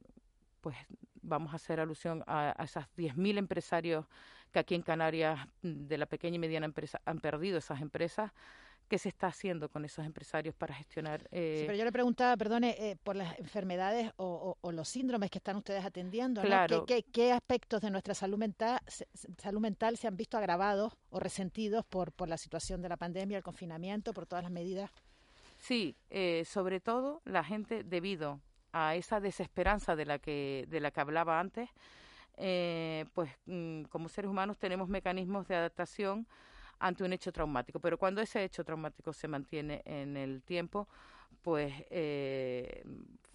pues vamos a hacer alusión a, a esas 10.000 empresarios que aquí en Canarias de la pequeña y mediana empresa han perdido esas empresas. ¿Qué se está haciendo con esos empresarios para gestionar? eh, Sí, pero yo le preguntaba, perdone, eh, por las enfermedades o, o- o los síndromes que están ustedes atendiendo, ¿no? Claro. ¿Qué, qué, qué aspectos de nuestra salud mental, salud mental se han visto agravados o resentidos por, por la situación de la pandemia, el confinamiento, por todas las medidas? Sí, eh, sobre todo la gente debido a esa desesperanza de la que de la que hablaba antes, eh, pues mm, como seres humanos tenemos mecanismos de adaptación ante un hecho traumático. Pero cuando ese hecho traumático se mantiene en el tiempo, pues eh,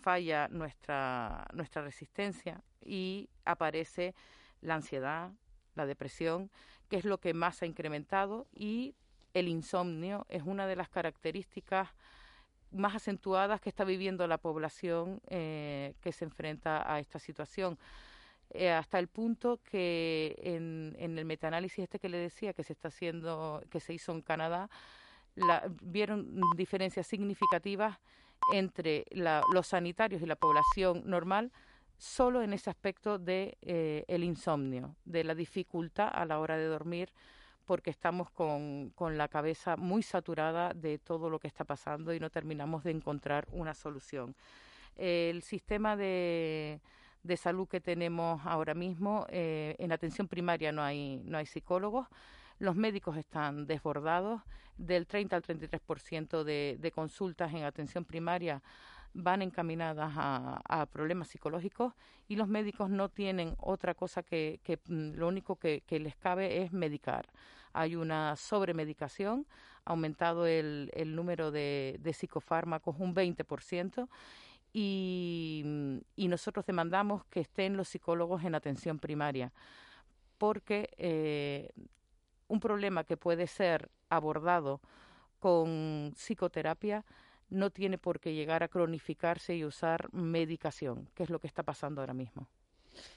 falla nuestra, nuestra resistencia y aparece la ansiedad, la depresión, que es lo que más ha incrementado, y el insomnio es una de las características más acentuadas que está viviendo la población eh, que se enfrenta a esta situación. Eh, hasta el punto que en, en, el metaanálisis este que le decía que se está haciendo, que se hizo en Canadá, la, vieron diferencias significativas entre la, los sanitarios y la población normal solo en ese aspecto de eh, el insomnio, de la dificultad a la hora de dormir, porque estamos con, con la cabeza muy saturada de todo lo que está pasando y no terminamos de encontrar una solución. El sistema de de salud que tenemos ahora mismo. Eh, en atención primaria no hay, no hay psicólogos. Los médicos están desbordados. Del 30 al 33% de, de consultas en atención primaria van encaminadas a, problemas psicológicos y los médicos no tienen otra cosa que, que mm, lo único que, que, les cabe es medicar. Hay una sobremedicación, ha aumentado el, el número de, de psicofármacos un 20% y, nosotros demandamos que estén los psicólogos en atención primaria, porque eh, un problema que puede ser abordado con psicoterapia no tiene por qué llegar a cronificarse y usar medicación, que es lo que está pasando ahora mismo.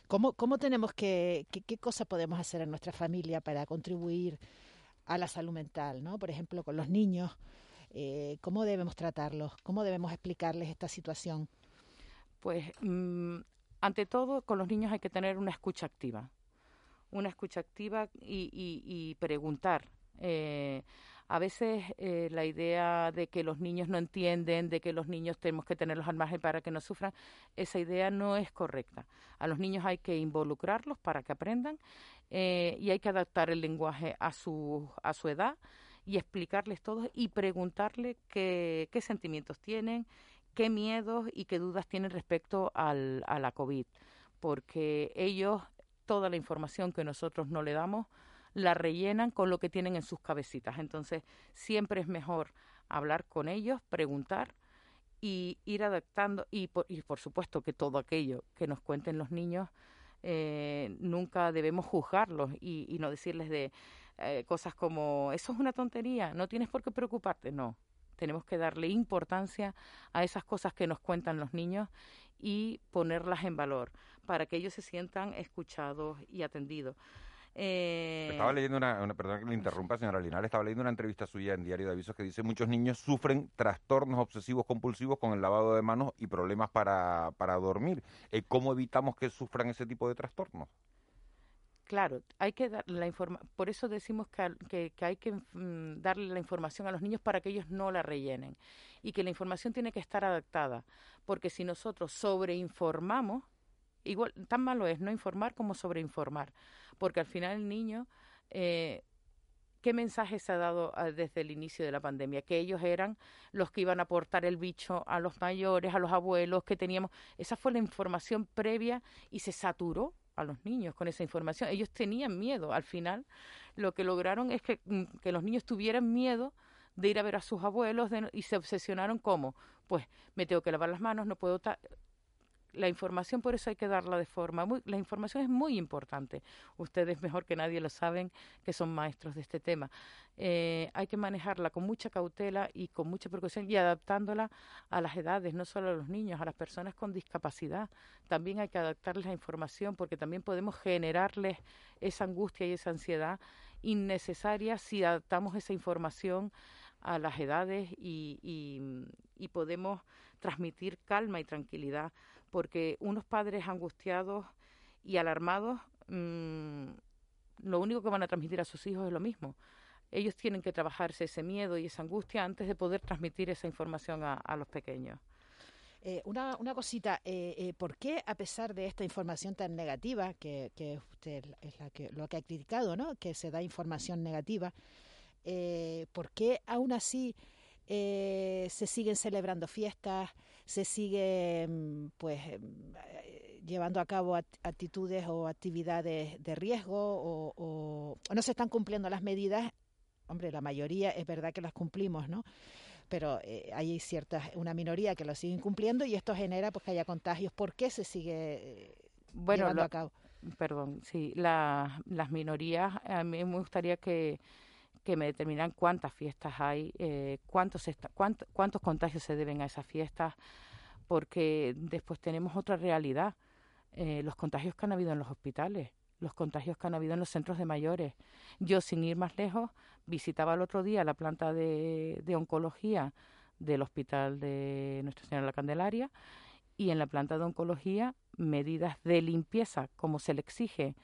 ¿Cómo, cómo tenemos que, qué, qué cosa podemos hacer en nuestra familia para contribuir a la salud mental, ¿no? Por ejemplo, con los niños, eh, ¿Cómo debemos tratarlos? ¿Cómo debemos explicarles esta situación? Pues, mmm, ante todo, con los niños hay que tener una escucha activa. Una escucha activa y, y, preguntar. Eh, a veces eh, la idea de que los niños no entienden, de que los niños tenemos que tenerlos al margen para que no sufran, esa idea no es correcta. A los niños hay que involucrarlos para que aprendan y hay que adaptar el lenguaje a su, a su edad y explicarles todo y preguntarle qué, qué sentimientos tienen, qué miedos y qué dudas tienen respecto al, a la COVID, porque ellos toda la información que nosotros no le damos la rellenan con lo que tienen en sus cabecitas. Entonces, siempre es mejor hablar con ellos, preguntar y ir adaptando y por, y por supuesto que todo aquello que nos cuenten los niños eh, nunca debemos juzgarlos y, y no decirles de eh, cosas como, eso es una tontería, no tienes por qué preocuparte, no. Tenemos que darle importancia a esas cosas que nos cuentan los niños y ponerlas en valor para que ellos se sientan escuchados y atendidos. Eh... Estaba leyendo una, una, perdón que le interrumpa, señora Linares, estaba leyendo una entrevista suya en Diario de Avisos que dice muchos niños sufren trastornos obsesivos compulsivos con el lavado de manos y problemas para, para dormir. Eh, ¿Cómo evitamos que sufran ese tipo de trastornos? Claro, hay que dar la informa por eso decimos que, que, que hay que mm, darle la información a los niños para que ellos no la rellenen y que la información tiene que estar adaptada, porque si nosotros sobreinformamos, igual tan malo es no informar como sobreinformar, porque al final el niño eh, ¿Qué mensaje se ha dado ah, desde el inicio de la pandemia? Que ellos eran los que iban a aportar el bicho a los mayores, a los abuelos, que teníamos. Esa fue la información previa y se saturó a los niños con esa información. Ellos tenían miedo. Al final, lo que lograron es que, mm, que los niños tuvieran miedo de ir a ver a sus abuelos y se obsesionaron como, pues me tengo que lavar las manos, no puedo la información por eso hay que darla de forma muy, la información es muy importante. Ustedes mejor que nadie lo saben que son maestros de este tema. Eh, hay que manejarla con mucha cautela y con mucha precaución y adaptándola a las edades no solo a los niños a las personas con discapacidad. También hay que adaptarles la información porque también podemos generarles esa angustia y esa ansiedad innecesaria si adaptamos esa información a las edades y, podemos transmitir calma y tranquilidad porque unos padres angustiados y alarmados, mmm, lo único que van a transmitir a sus hijos es lo mismo. Ellos tienen que trabajarse ese miedo y esa angustia antes de poder transmitir esa información a, los pequeños. Eh, una, una cosita, eh, eh, ¿por qué a pesar de esta información tan negativa, que, que usted es la que, lo que ha criticado, ¿no? que se da información negativa, ¿por qué aún así se siguen celebrando fiestas, se sigue pues llevando a cabo actitudes o actividades de riesgo o, o, no se están cumpliendo las medidas. Hombre, la mayoría es verdad que las cumplimos, ¿no? Pero eh, hay cierta, una minoría que lo siguen cumpliendo y esto genera pues que haya contagios. ¿Por qué se sigue bueno, llevando a cabo? Perdón, sí, la, las minorías, a mí me gustaría que, que me determinaran cuántas fiestas hay, eh, cuántos, cuántos contagios se deben a esas fiestas, porque después tenemos otra realidad, eh, los contagios que han habido en los hospitales, los contagios que han habido en los centros de mayores. Yo, sin ir más lejos, visitaba el otro día la planta de, de oncología del Hospital de Nuestra Señora la Candelaria y en la planta de oncología medidas de limpieza como se le exige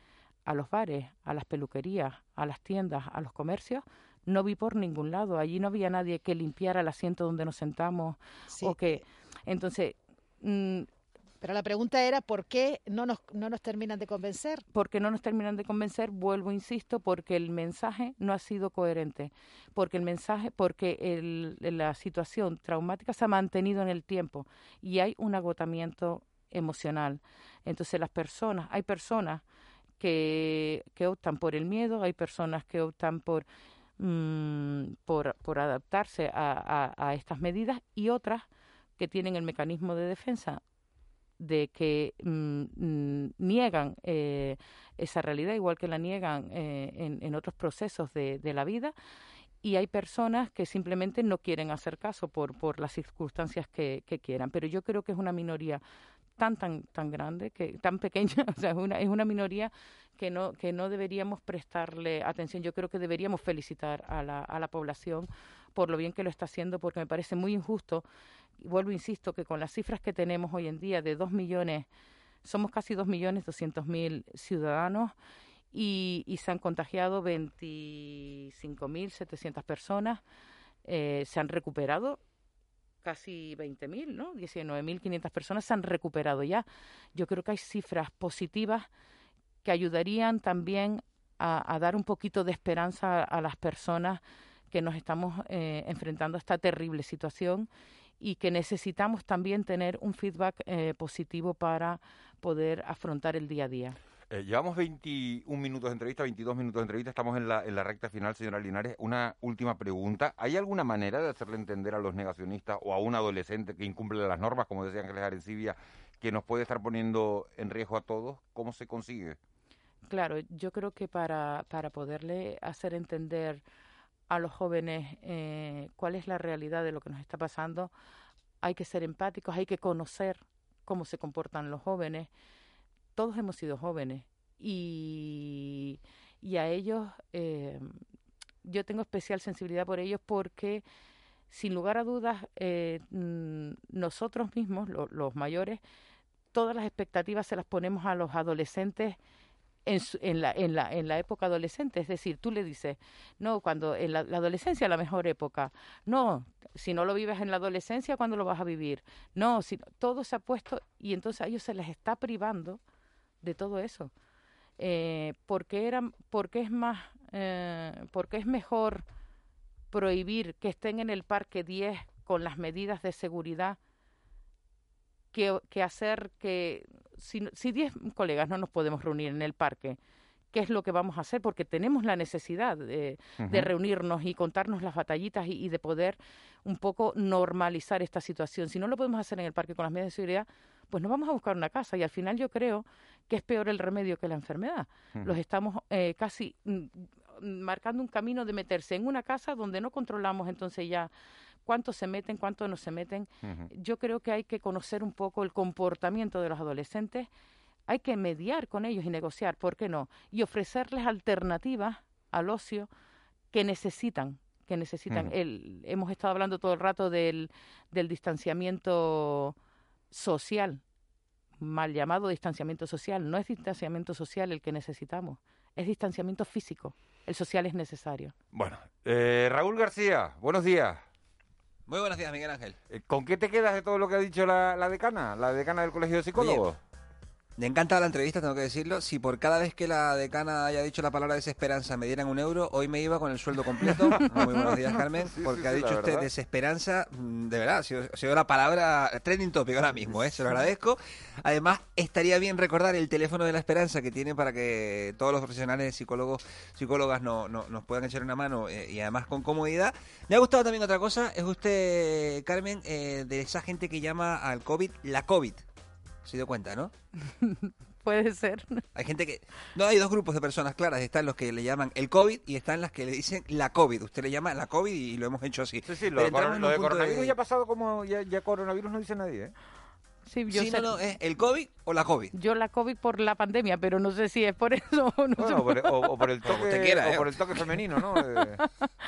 a los bares, a las peluquerías, a las tiendas, a los comercios, no vi por ningún lado. Allí no había nadie que limpiara el asiento donde nos sentamos o que entonces mm, pero la pregunta era ¿por qué no nos, no nos terminan de convencer? Porque no nos terminan de convencer, vuelvo, insisto, porque el mensaje no ha sido coherente, porque el mensaje, porque el, la situación traumática se ha mantenido en el tiempo y hay un agotamiento emocional. Entonces las personas, hay personas que, que optan por el miedo, hay personas que optan por, mm, por, adaptarse a, a, a estas medidas y otras que tienen el mecanismo de defensa de que mm, mm, niegan eh, esa realidad, igual que la niegan eh, en, en, otros procesos de, de, la vida. Y hay personas que simplemente no quieren hacer caso por, por las circunstancias que, que quieran. Pero yo creo que es una minoría tan tan tan grande que tan pequeña <laughs> o sea es una es una minoría que no que no deberíamos prestarle atención. Yo creo que deberíamos felicitar a la a la población por lo bien que lo está haciendo porque me parece muy injusto. Y vuelvo insisto que con las cifras que tenemos hoy en día de dos millones somos casi dos millones doscientos mil ciudadanos y, y se han contagiado veinticinco mil setecientas personas. Eh, se han recuperado casi 20.000, ¿no? 19.500 personas se han recuperado ya. Yo creo que hay cifras positivas que ayudarían también a, dar un poquito de esperanza a, a las personas que nos estamos eh, enfrentando a esta terrible situación y que necesitamos también tener un feedback eh, positivo para poder afrontar el día a día. Eh, llevamos 21 minutos de entrevista, 22 minutos de entrevista, estamos en la, en la recta final, señora Linares. Una última pregunta. ¿Hay alguna manera de hacerle entender a los negacionistas o a un adolescente que incumple las normas, como decía Ángeles Arencibia, que nos puede estar poniendo en riesgo a todos? ¿Cómo se consigue? Claro, yo creo que para, para poderle hacer entender a los jóvenes eh, cuál es la realidad de lo que nos está pasando, hay que ser empáticos, hay que conocer cómo se comportan los jóvenes todos hemos sido jóvenes y, a ellos eh, yo tengo especial sensibilidad por ellos porque sin lugar a dudas eh, nosotros mismos, lo, los mayores, todas las expectativas se las ponemos a los adolescentes en, su, en, la, en, la, en la época adolescente. Es decir, tú le dices, no, cuando en la, la, adolescencia es la mejor época. No, si no lo vives en la adolescencia, ¿cuándo lo vas a vivir? No, si, todo se ha puesto y entonces a ellos se les está privando de todo eso. Eh, porque era, porque es más, eh, porque es mejor prohibir que estén en el parque 10 con las medidas de seguridad que, que hacer que si, si 10 colegas no nos podemos reunir en el parque, qué es lo que vamos a hacer, porque tenemos la necesidad de, uh -huh. de reunirnos y contarnos las batallitas y, y, de poder un poco normalizar esta situación. Si no lo podemos hacer en el parque con las medidas de seguridad, pues nos vamos a buscar una casa y al final yo creo que es peor el remedio que la enfermedad. Uh -huh. Los estamos eh, casi marcando un camino de meterse en una casa donde no controlamos entonces ya cuántos se meten, cuántos no se meten. Uh -huh. Yo creo que hay que conocer un poco el comportamiento de los adolescentes, hay que mediar con ellos y negociar, ¿por qué no? Y ofrecerles alternativas al ocio que necesitan, que necesitan. Uh -huh. el, hemos estado hablando todo el rato del, del distanciamiento social, mal llamado distanciamiento social. No es distanciamiento social el que necesitamos, es distanciamiento físico. El social es necesario. Bueno, eh, Raúl García, buenos días. Muy buenos días, Miguel Ángel. Eh, ¿Con qué te quedas de todo lo que ha dicho la, la decana, la decana del Colegio de Psicólogos? Oye, Me ha encantado la entrevista, tengo que decirlo. Si por cada vez que la decana haya dicho la palabra desesperanza me dieran un euro, hoy me iba con el sueldo completo. <laughs> Muy buenos días, Carmen. Sí, porque sí, ha dicho usted verdad. desesperanza. mm, De verdad, ha sido, ha sido la palabra trending topic ahora mismo, ¿eh? se lo agradezco. Además, estaría bien recordar el teléfono de la esperanza que tiene para que todos los profesionales, psicólogos, psicólogas no, no- nos puedan echar una mano eh, y además con comodidad. Me ha gustado también otra cosa, es usted, Carmen, eh, de esa gente que llama al COVID la COVID. Se dio cuenta, ¿no? <laughs> Puede ser. Hay gente que... No, hay dos grupos de personas claras. Están los que le llaman el COVID y están las que le dicen la COVID. Usted le llama la COVID y lo hemos hecho así. Sí, sí, lo, Pero de, lo de punto coronavirus ya ha pasado como ya, ya coronavirus no dice nadie, ¿eh? Sí, yo Sí, sé- no, no, es el COVID o la COVID. Yo la COVID por la pandemia, pero no sé si es por eso o no sé Bueno, o por, o- o por el toque, usted quiera, o ¿eh? por el toque femenino, ¿no? <laughs> Eh,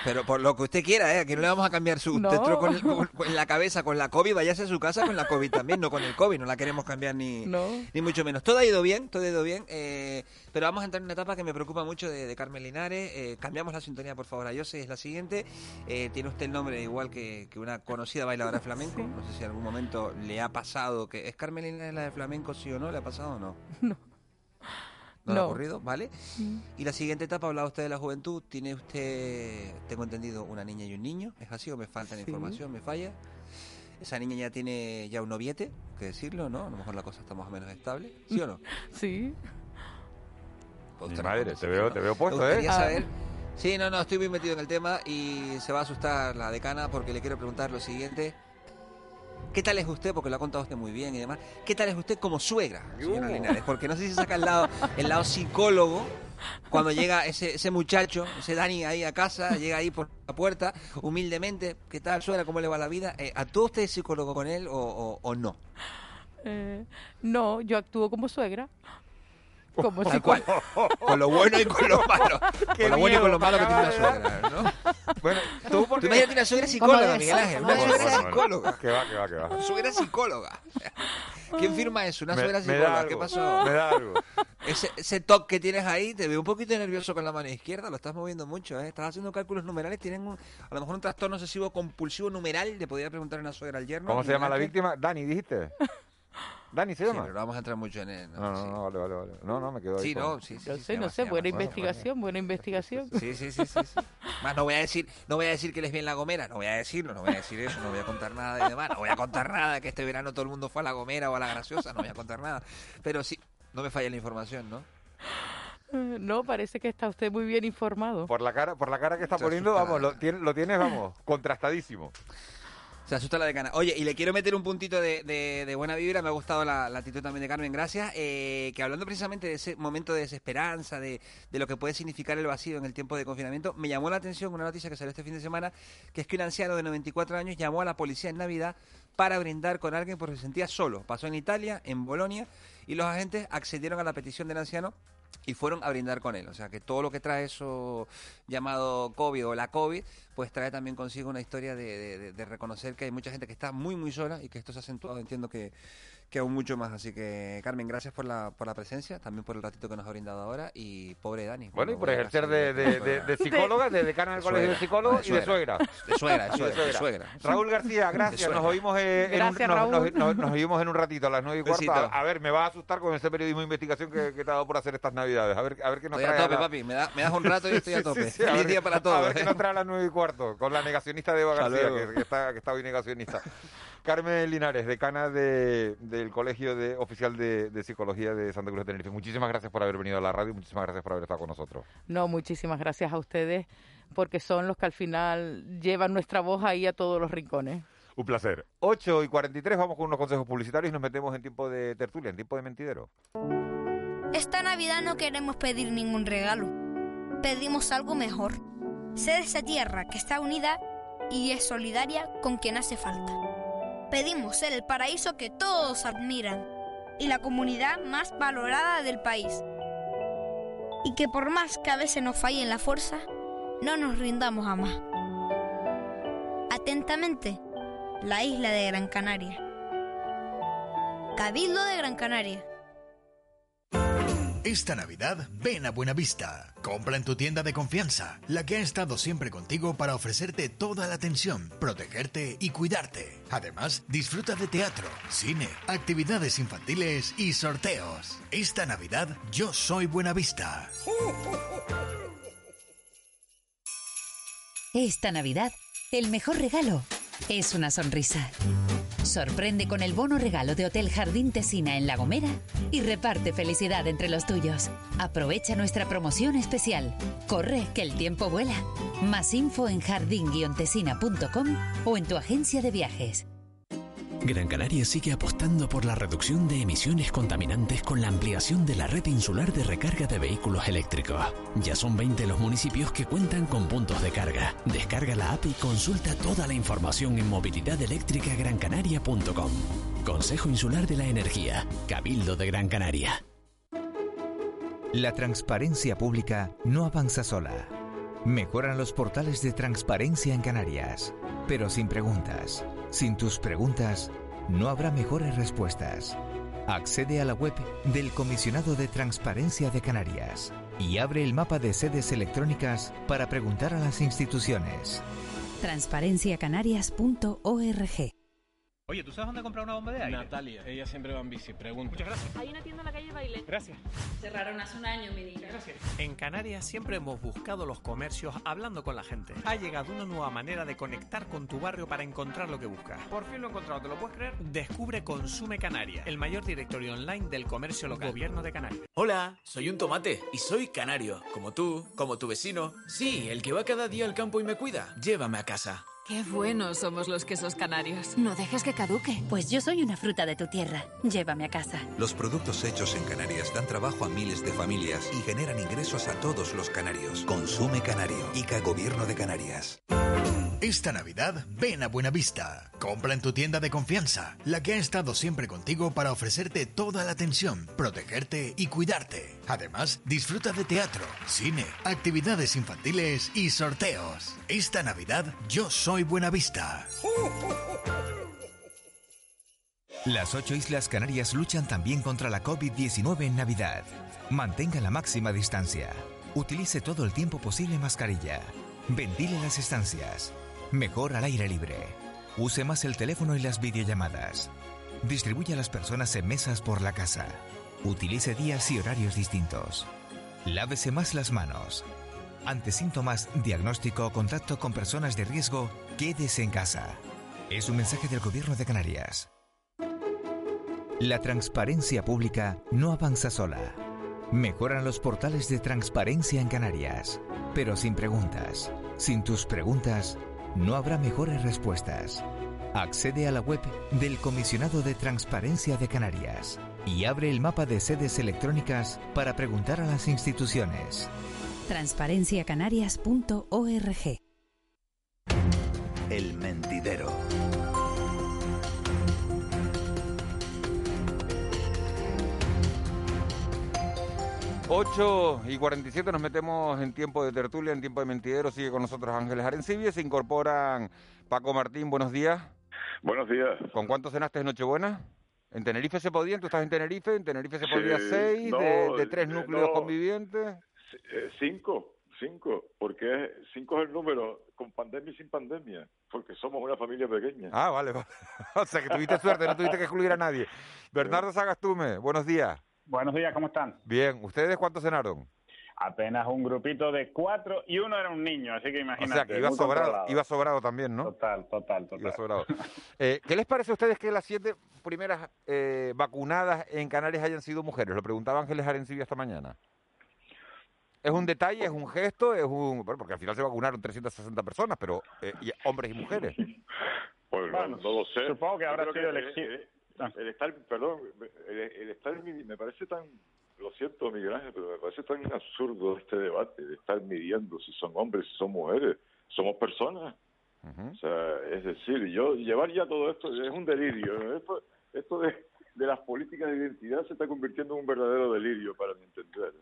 Pero por lo que usted quiera, ¿eh? Aquí no le vamos a cambiar su No. con, con- con la cabeza con la COVID, váyase a su casa con la COVID también, no con el COVID, no la queremos cambiar ni, No. ni mucho menos. Todo ha ido bien, todo ha ido bien, eh, pero vamos a entrar en una etapa que me preocupa mucho de, de Carmen Linares. Eh, cambiamos la sintonía, por favor, a Yose, es la siguiente. Eh, tiene usted el nombre igual que, que una conocida bailadora flamenco. No sé si en algún momento le ha pasado ¿Es Carmen Linares la de flamenco, sí o no? ¿Le ha pasado o no? <laughs> No. ¿No, le ha No. ocurrido? ¿Vale? Y la siguiente etapa, hablaba usted de la juventud. Tiene usted, tengo entendido, una niña y un niño. ¿Es así o me falta la Sí. información? ¿Me falla? Esa niña ya tiene ya un noviete, que decirlo, ¿no? A lo mejor la cosa está más o menos estable. ¿Sí o no? <laughs> Sí. Pues Mi madre, te veo- ¿no? te veo puesto, ¿eh? saber... Sí, no, no, estoy muy metido en el tema y se va a asustar la decana porque le quiero preguntar lo siguiente. ¿Qué tal es usted? Porque lo ha contado usted muy bien y demás. ¿Qué tal es usted como suegra, señora Yo. Linares? Porque no sé si saca el lado, el lado psicólogo cuando llega ese, ese muchacho, ese Dani ahí a casa, llega ahí por la puerta, humildemente. ¿Qué tal, suegra? ¿Cómo le va la vida? Eh, ¿Actúa usted de psicólogo con él o, o- o no? Eh, no, yo actúo como suegra. Como cual. Con lo bueno y con lo malo. Qué con lo bueno y con lo malo que tiene una suegra, ¿no? Bueno, tú Tú porque... imagínate una suegra psicóloga, Miguel Ángel. Una suegra psicóloga. Que va, que va, que va. Suegra psicóloga. ¿Quién firma eso? Una suegra psicóloga. ¿Qué pasó? Me da algo. Ese, ese toque que tienes ahí, te veo un poquito nervioso con la mano izquierda, lo estás moviendo mucho, ¿eh? Estás haciendo cálculos numerales, tienen un- a lo mejor un trastorno obsesivo compulsivo numeral, le podría preguntar a una suegra al yerno. ¿Cómo se llama la víctima? Dani, dijiste. ¿Dani se Sí, pero no vamos a entrar mucho en él. No, no, sí. no, vale, vale, vale. No, no, me quedo ahí. Sí, con- no, sí, sí, sé, no sé, buena investigación, buena investigación. Sí, sí, sí, sí, sí. Más no voy a decir, no voy a decir que les bien la Gomera, no voy a decirlo, no voy a decir eso, no voy a contar nada de demás, no voy a contar nada que este verano todo el mundo fue a la Gomera o a la Graciosa, no voy a contar nada. Pero sí, no me falla la información, ¿no? No, parece que está usted muy bien informado. Por la cara, por la cara que está poniendo, vamos, lo, tiene- lo tienes, vamos, contrastadísimo. Se asusta la decana. Oye, y le quiero meter un puntito de, de- de buena vibra. Me ha gustado la, la actitud también de Carmen, gracias. Eh, que hablando precisamente de ese momento de desesperanza, de, de lo que puede significar el vacío en el tiempo de confinamiento, me llamó la atención una noticia que salió este fin de semana, que es que un anciano de 94 años llamó a la policía en Navidad para brindar con alguien porque se sentía solo. Pasó en Italia, en Bolonia, y los agentes accedieron a la petición del anciano y fueron a brindar con él. O sea que todo lo que trae eso llamado COVID o la COVID, pues trae también consigo una historia de, de- de- reconocer que hay mucha gente que está muy, muy sola y que esto se ha acentuado, entiendo que, que aún mucho más. Así que, Carmen, gracias por la, por la presencia, también por el ratito que nos ha brindado ahora y pobre Dani. Bueno, y por a ejercer de, de, suegra. de- de psicóloga, de decana del De colegio de psicólogos y de suegra. De suegra, de suegra, de suegra. Raúl García, gracias. Nos oímos, eh, en un, Gracias, nos, Raúl. nos- nos- nos oímos en un ratito, a las nueve y cuarto. A, a ver, me va a asustar con ese periodismo de investigación que, que te ha dado por hacer estas navidades. A ver, a ver qué nos Estoy a trae. tope, la- papi. Me, da- me das un rato y <laughs> estoy a tope. sí, sí, a Feliz ver- día para A todos. ver qué ¿eh? nos trae a las nueve y cuarto, con la negacionista de Eva García, luego. que, que está, que está hoy negacionista. <laughs> Carmen Linares, decana de, del Colegio de, Oficial de, de Psicología de Santa Cruz de Tenerife. Muchísimas gracias por haber venido a la radio y muchísimas gracias por haber estado con nosotros. No, muchísimas gracias a ustedes porque son los que al final llevan nuestra voz ahí a todos los rincones. Un placer. 8 y 43, vamos con unos consejos publicitarios y nos metemos en tiempo de tertulia, en tiempo de mentidero. Esta Navidad no queremos pedir ningún regalo. Pedimos algo mejor. Ser esa tierra que está unida y es solidaria con quien hace falta. Pedimos ser el paraíso que todos admiran y la comunidad más valorada del país. Y que por más que a veces nos falle en la fuerza, no nos rindamos jamás. Atentamente, la isla de Gran Canaria. Cabildo de Gran Canaria. Esta Navidad ven a Buenavista. Compra en tu tienda de confianza, la que ha estado siempre contigo para ofrecerte toda la atención, protegerte y cuidarte. Además, disfruta de teatro, cine, actividades infantiles y sorteos. Esta Navidad yo soy Buenavista. Esta Navidad, el mejor regalo es una sonrisa. Sorprende con el bono regalo de Hotel Jardín Tesina en La Gomera y reparte felicidad entre los tuyos. Aprovecha nuestra promoción especial. Corre, que el tiempo vuela. Más info en jardín-tesina.com o en tu agencia de viajes. Gran Canaria sigue apostando por la reducción de emisiones contaminantes con la ampliación de la red insular de recarga de vehículos eléctricos. Ya son 20 los municipios que cuentan con puntos de carga. Descarga la app y consulta toda la información en movilidadeletricagrancanaria.com. Consejo Insular de la Energía, Cabildo de Gran Canaria. La transparencia pública no avanza sola. Mejoran los portales de transparencia en Canarias, pero sin preguntas. Sin tus preguntas, no habrá mejores respuestas. Accede a la web del Comisionado de Transparencia de Canarias y abre el mapa de sedes electrónicas para preguntar a las instituciones. Transparenciacanarias.org Oye, ¿tú sabes dónde comprar una bomba de aire? Natalia, ella siempre va en bici, pregunta. Muchas gracias. Hay una tienda en la calle Bailén. Gracias. Cerraron hace un año, mi niña. Gracias. En Canarias siempre hemos buscado los comercios hablando con la gente. Ha llegado una nueva manera de conectar con tu barrio para encontrar lo que buscas. Por fin lo he encontrado, ¿te lo puedes creer? Descubre Consume Canarias, el mayor directorio online del comercio local. Gobierno de Canarias. Hola, soy un tomate y soy canario, como tú, como tu vecino. Sí, el que va cada día al campo y me cuida. Llévame a casa. Qué buenos somos los quesos canarios. No dejes que caduque. Pues yo soy una fruta de tu tierra. Llévame a casa. Los productos hechos en Canarias dan trabajo a miles de familias y generan ingresos a todos los canarios. Consume Canario. ICA Gobierno de Canarias. Esta Navidad ven a Buenavista. Compra en tu tienda de confianza, la que ha estado siempre contigo para ofrecerte toda la atención, protegerte y cuidarte. Además, disfruta de teatro, cine, actividades infantiles y sorteos. Esta Navidad yo soy Buenavista. Las ocho Islas Canarias luchan también contra la COVID-19 en Navidad. Mantenga la máxima distancia. Utilice todo el tiempo posible mascarilla. Ventile las estancias. Mejor al aire libre. Use más el teléfono y las videollamadas. Distribuya a las personas en mesas por la casa. Utilice días y horarios distintos. Lávese más las manos. Ante síntomas, diagnóstico o contacto con personas de riesgo, quédese en casa. Es un mensaje del Gobierno de Canarias. La transparencia pública no avanza sola. Mejoran los portales de transparencia en Canarias, pero sin preguntas. Sin tus preguntas, no habrá mejores respuestas. Accede a la web del Comisionado de Transparencia de Canarias y abre el mapa de sedes electrónicas para preguntar a las instituciones. Transparenciacanarias.org El mentidero. 8 y 47 nos metemos en tiempo de tertulia, en tiempo de mentidero. Sigue con nosotros Ángeles Arencibia. Se incorporan Paco Martín, buenos días. Buenos días. ¿Con cuánto cenaste en Nochebuena? ¿En Tenerife se podía? ¿Tú estás en Tenerife? ¿En Tenerife se Sí, podía seis no, de, de tres eh, núcleos no. convivientes? Eh, cinco, cinco, porque es- cinco es el número con pandemia y sin pandemia, porque somos una familia pequeña. Ah, vale, vale. <laughs> O sea, que tuviste suerte, no tuviste que excluir a nadie. Bernardo Sagastume, buenos días. Buenos días, ¿cómo están? Bien, ¿ustedes cuántos cenaron? Apenas un grupito de cuatro y uno era un niño, así que O imagínate. sea, que iba sobrado, iba sobrado también, ¿no? Total, total, total. Iba sobrado. <laughs> Eh, ¿Qué les parece a ustedes que las siete primeras eh, vacunadas en Canarias hayan sido mujeres? Lo preguntaba Ángeles Arencibia esta mañana. ¿Es un detalle, es un gesto, es un... Bueno, porque al final se vacunaron 360 personas, pero eh, y hombres y mujeres. Pues no- Bueno, no, lo sé. supongo que habrá sido el- elegido. el- El, estar, perdón, el, el estar me parece tan, lo siento Miguel Ángel, pero me parece tan absurdo este debate de estar midiendo si son hombres, si son mujeres. Somos personas. O sea, es decir, yo llevar ya todo esto es un delirio. Esto, esto de, de las políticas de identidad se está convirtiendo en un verdadero delirio para mi entender.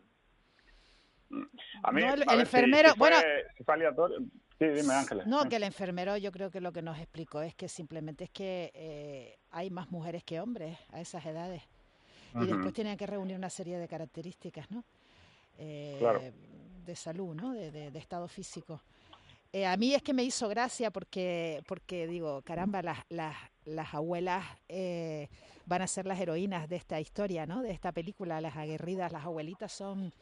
A mí, No, el- a el ver, si- enfermero- si fue- bueno- si fue aleatorio. Sí, dime, Ángeles. No, que el enfermero yo creo que lo que nos explicó es que simplemente es que eh, hay más mujeres que hombres a esas edades. y después tienen que reunir una serie de características, ¿no? Eh, de salud, ¿no? De, de, estado físico. Eh, a mí es que me hizo gracia porque, porque digo, caramba, las, las, las abuelas eh, van a ser las heroínas de esta historia, ¿no? De esta película, las aguerridas, las abuelitas son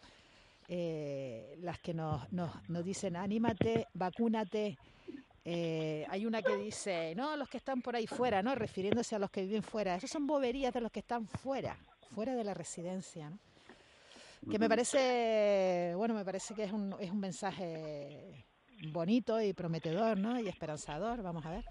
las que nos, nos, nos dicen, anímate, vacúnate, eh, hay una que dice, no, los que están por ahí fuera, ¿no? Refiriéndose a los que viven fuera. Esas son boberías de los que están fuera, fuera de la residencia, ¿no? Que me parece, bueno, me parece que es un, es un mensaje bonito y prometedor, ¿no? Y esperanzador, vamos a ver.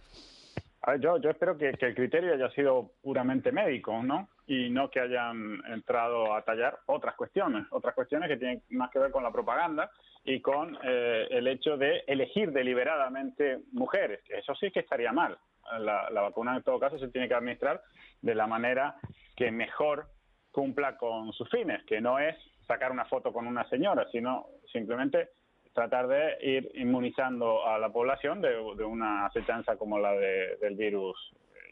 yo, yo espero que, que, el criterio haya sido puramente médico, ¿no? Y no que hayan entrado a tallar otras cuestiones, otras cuestiones que tienen más que ver con la propaganda y con eh, el hecho de elegir deliberadamente mujeres. Eso sí que estaría mal. La, vacuna en todo caso se tiene que administrar de la manera que mejor cumpla con sus fines, que no es sacar una foto con una señora, sino simplemente tratar de ir inmunizando a la población de, una acechanza como la del virus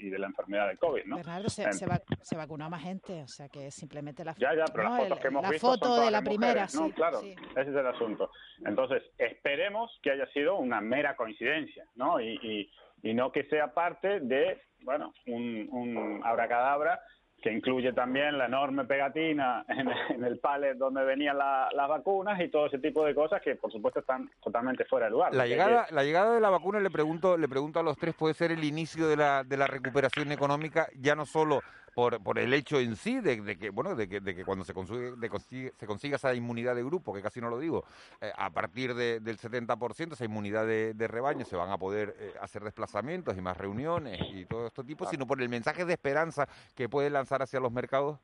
y de la enfermedad de COVID, ¿no? Bernardo, se, se, vacunó a más gente, o sea que simplemente la, ya, ya, pero las fotos que hemos la foto de la primera, sí, claro, ese es el asunto. Entonces, esperemos que haya sido una mera coincidencia, ¿no? Y, y, y no que sea parte de, bueno, un, un abracadabra que incluye también la enorme pegatina en, el palet donde venían las vacunas y todo ese tipo de cosas que, por supuesto, están totalmente fuera de lugar. La llegada, la llegada de la vacuna, le pregunto, le pregunto a los tres, puede ser el inicio de la, de la recuperación económica, ya no solo por, por el hecho en sí de, que bueno de que, de que cuando se consigue, de se consiga esa inmunidad de grupo que casi no lo digo eh, a partir del 70% esa inmunidad de, rebaño se van a poder eh, hacer desplazamientos y más reuniones y todo este tipo sino por el mensaje de esperanza que puede lanzar hacia los mercados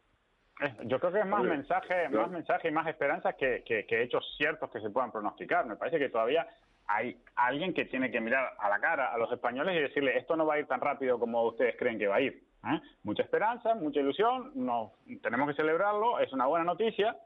eh, yo creo que es más mensaje, más mensaje y más esperanza que, que, que, hechos ciertos que se puedan pronosticar. Me parece que todavía hay alguien que tiene que mirar a la cara a los españoles y decirle esto no va a ir tan rápido como ustedes creen que va a ir. ¿Eh? Mucha esperanza, mucha ilusión, no, tenemos que celebrarlo, es una buena noticia,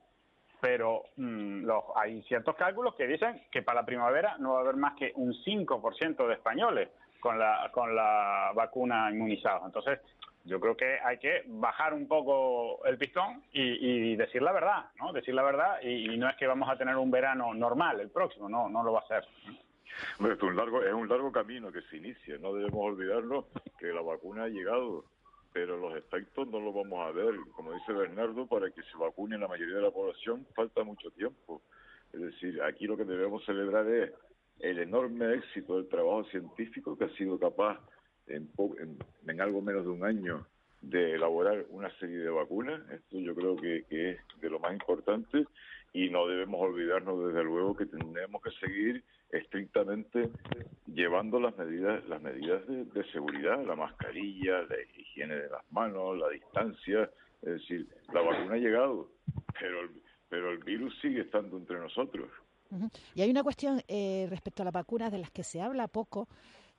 pero mm, los, hay ciertos cálculos que dicen que para la primavera no va a haber más que un 5% de españoles con la, con la vacuna inmunizados. Entonces, yo creo que hay que bajar un poco el pistón y, decir la verdad, ¿no? Decir la verdad y, no es que vamos a tener un verano normal el próximo, no, no lo va a ser. es un largo, es un largo camino que se inicia, no debemos olvidarlo que la vacuna ha llegado pero los efectos no los vamos a ver. Como dice Bernardo, para que se vacune la mayoría de la población falta mucho tiempo. Es decir, aquí lo que debemos celebrar es el enorme éxito del trabajo científico que ha sido capaz en, en, algo menos de un año de elaborar una serie de vacunas. Esto yo creo que, que es de lo más importante y no debemos olvidarnos desde luego que tenemos que seguir estrictamente llevando las medidas las medidas de, seguridad la mascarilla la higiene de las manos la distancia es decir la vacuna ha llegado pero el, pero el virus sigue estando entre nosotros. Y hay una cuestión eh, respecto a las vacunas de las que se habla poco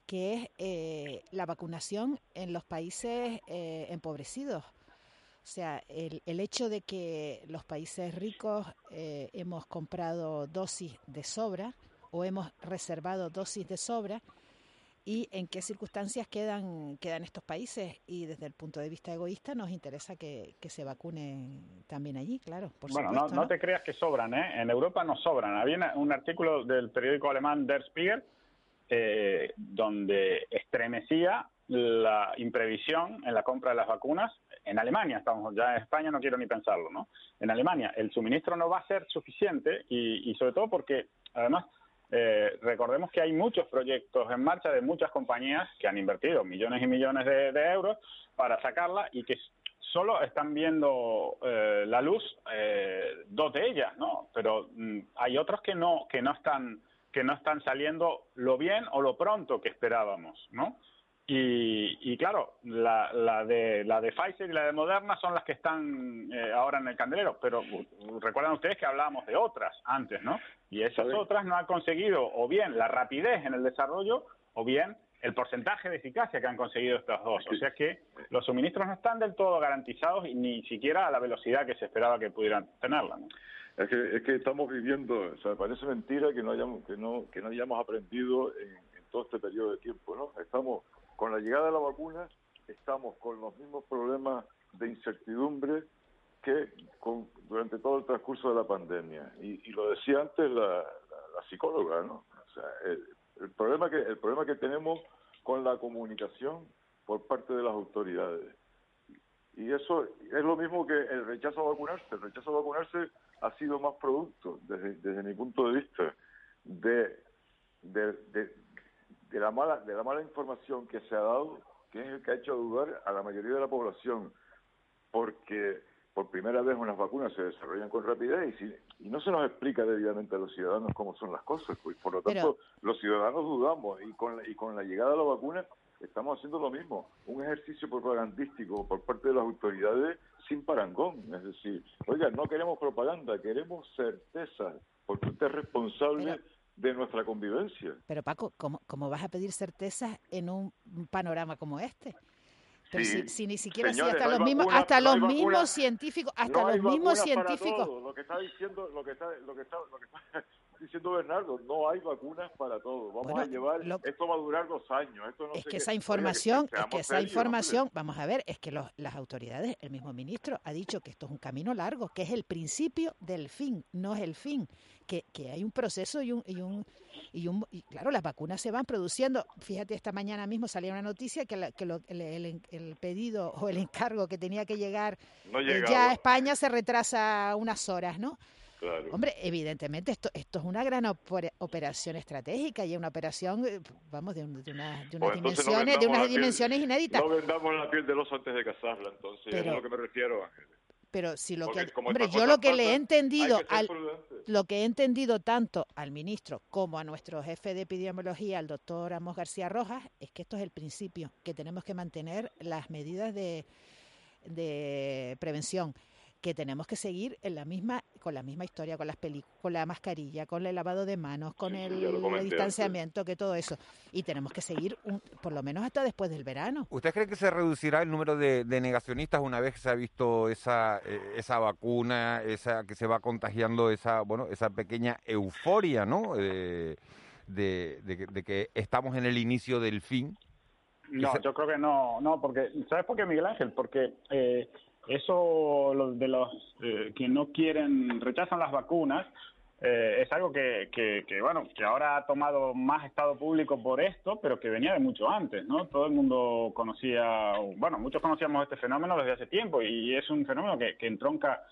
que es eh, la vacunación en los países eh, empobrecidos. O sea, el, el hecho de que los países ricos eh, hemos comprado dosis de sobra o hemos reservado dosis de sobra y en qué circunstancias quedan, quedan estos países y desde el punto de vista egoísta nos interesa que, que se vacunen también allí, claro. Por bueno, no, no, te creas que sobran, ¿eh? En Europa no sobran. Había un artículo del periódico alemán Der Spiegel eh, donde estremecía la imprevisión en la compra de las vacunas en Alemania, estamos ya en España, no quiero ni pensarlo, ¿no? En Alemania el suministro no va a ser suficiente y, sobre todo porque, además, eh, recordemos que hay muchos proyectos en marcha de muchas compañías que han invertido millones y millones de, euros para sacarla y que solo están viendo eh, la luz eh, dos de ellas, ¿no? Pero mm, hay otros que no que no están que no están saliendo lo bien o lo pronto que esperábamos, ¿no? Y, claro, la, la, de, la de Pfizer y la de Moderna son las que están eh, ahora en el candelero, pero uh, recuerdan ustedes que hablábamos de otras antes, ¿no? Y esas otras no han conseguido o bien la rapidez en el desarrollo o bien el porcentaje de eficacia que han conseguido estas dos. O sea que los suministros no están del todo garantizados y ni siquiera a la velocidad que se esperaba que pudieran tenerla. ¿no? Es que, es que estamos viviendo, o sea, parece mentira que no hayamos, que no, que no hayamos aprendido en, en todo este periodo de tiempo, ¿no? Estamos con la llegada de la vacuna estamos con los mismos problemas de incertidumbre que con, durante todo el transcurso de la pandemia, y, lo decía antes la, psicóloga, ¿no? O sea, el, problema que, el problema que tenemos con la comunicación por parte de las autoridades. Y eso es lo mismo que el rechazo a vacunarse. El rechazo a vacunarse ha sido más producto, desde, desde mi punto de vista, de, de, de, la mala, de la mala información que se ha dado, que es el que ha hecho dudar a la mayoría de la población, porque por primera vez unas vacunas se desarrollan con rapidez y, y no se nos explica debidamente a los ciudadanos cómo son las cosas. Pues, por lo tanto, los ciudadanos dudamos y con, y con la llegada de la vacuna estamos haciendo lo mismo, un ejercicio propagandístico por parte de las autoridades sin parangón. Es decir, oiga, no queremos propaganda, queremos certeza, porque usted es responsable de nuestra convivencia. Pero Paco, ¿cómo, ¿cómo vas a pedir certeza en un panorama como este? Pero si, ni siquiera hasta los mismos hasta los mismos científicos hasta los mismos científicos. lo que está diciendo lo que está lo que está, lo que está <laughs> diciendo Bernardo no hay vacunas para todo vamos a llevar esto va a durar dos años esto no es que esa información es que esa información vamos a ver es que los, las autoridades el mismo ministro ha dicho que esto es un camino largo que es el principio del fin no es el fin que, que hay un proceso y un, y un y, un, y claro, las vacunas se van produciendo. Fíjate, esta mañana mismo salía una noticia que, que el, el, pedido o el encargo que tenía que llegar eh, ya a España se retrasa unas horas, ¿no? Claro. Hombre, evidentemente esto, esto es una gran operación estratégica y una operación, eh, vamos, de, de, una, de unas pues dimensiones, de unas dimensiones inéditas. No vendamos la piel del oso antes de cazarla, entonces, es a lo que me refiero, Ángel pero si lo que hombre yo lo que le he entendido al, lo que he entendido tanto al ministro como a nuestro jefe de epidemiología al doctor Amos García Rojas es que esto es el principio que tenemos que mantener las medidas de, de prevención que tenemos que seguir en la misma con la misma historia, con las con la mascarilla, con el lavado de manos, con el, distanciamiento, que todo eso. Y tenemos que seguir por lo menos hasta después del verano. ¿Usted cree que se reducirá el número de, negacionistas una vez que se ha visto esa, eh, esa vacuna, esa que se va contagiando esa, bueno, esa pequeña euforia, ¿no? de, de, que estamos en el inicio del fin. No, yo creo que no, no, porque, ¿sabes por qué, Miguel Ángel? Porque eh, eso de los eh, que no quieren, rechazan las vacunas, eh, es algo que, que, bueno, que ahora ha tomado más estado público por esto, pero que venía de mucho antes, ¿no? Todo el mundo conocía, bueno, muchos conocíamos este fenómeno desde hace tiempo y es un fenómeno que, que entronca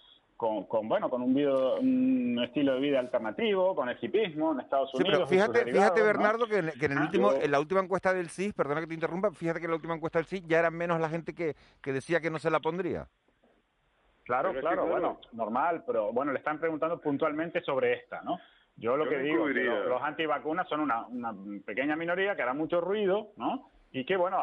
con, con, bueno, con un, un estilo de vida alternativo, con el hipismo en Estados Unidos. Sí, pero fíjate, fíjate Bernardo, que, en, el ah, último, en la última encuesta del CIS, perdona que te interrumpa, fíjate que en la última encuesta del CIS ya eran menos la gente que, que decía que no se la pondría. Claro, claro, bueno, normal, pero bueno, le están preguntando puntualmente sobre esta, ¿no? Yo lo que digo es que los, antivacunas son una, una pequeña minoría que hará mucho ruido, ¿no? Y que bueno,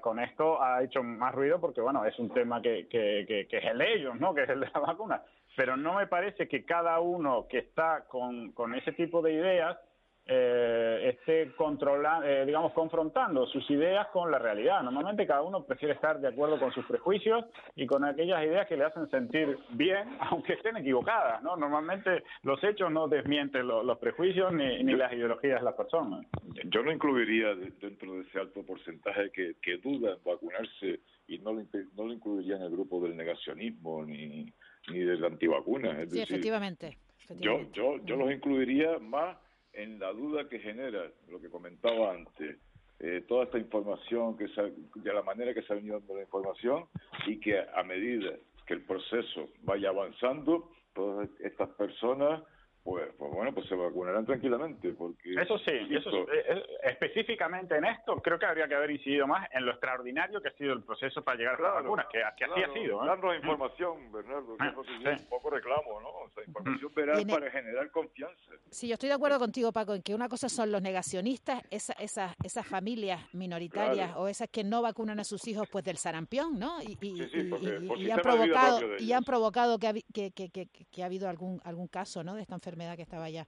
con esto ha hecho más ruido porque bueno, es un tema que, que, que, que, es el de ellos, ¿no? <laughs> Que es el de la vacuna. Pero no me parece que cada uno que está con, con ese tipo de ideas eh, esté controlando, eh, digamos, confrontando sus ideas con la realidad. Normalmente cada uno prefiere estar de acuerdo con sus prejuicios y con aquellas ideas que le hacen sentir bien, <laughs> aunque estén equivocadas, ¿no? Normalmente los hechos no desmienten los prejuicios ni, ni, las ideologías de las personas. Yo no incluiría dentro de ese alto porcentaje que, que duda en vacunarse y no lo, no lo incluiría en el grupo del negacionismo ni, ni de la antivacuna. sí, efectivamente. Yo, yo, yo los incluiría más en la duda que genera, lo que comentaba antes, eh, toda esta información, que de la manera que se ha venido dando la información y que a medida que el proceso vaya avanzando, todas estas personas pues, pues, bueno, pues se vacunarán tranquilamente. porque Eso sí, eso, eh, eh, específicamente en esto, creo que habría que haber incidido más en lo extraordinario que ha sido el proceso para llegar a la vacuna, que, así ha sido. ¿eh? Dando información, Bernardo, que es un poco reclamo, ¿no? O sea, información veraz para generar confianza. Sí, yo estoy de acuerdo contigo, Paco, en que una cosa son los negacionistas, esa, esas, esas familias minoritarias o esas que no vacunan a sus hijos pues del sarampión, ¿no? Y, y, han provocado, y han provocado que ha, que, que, que, ha habido algún, algún caso ¿no? de esta enfermedad enfermedad que estaba ya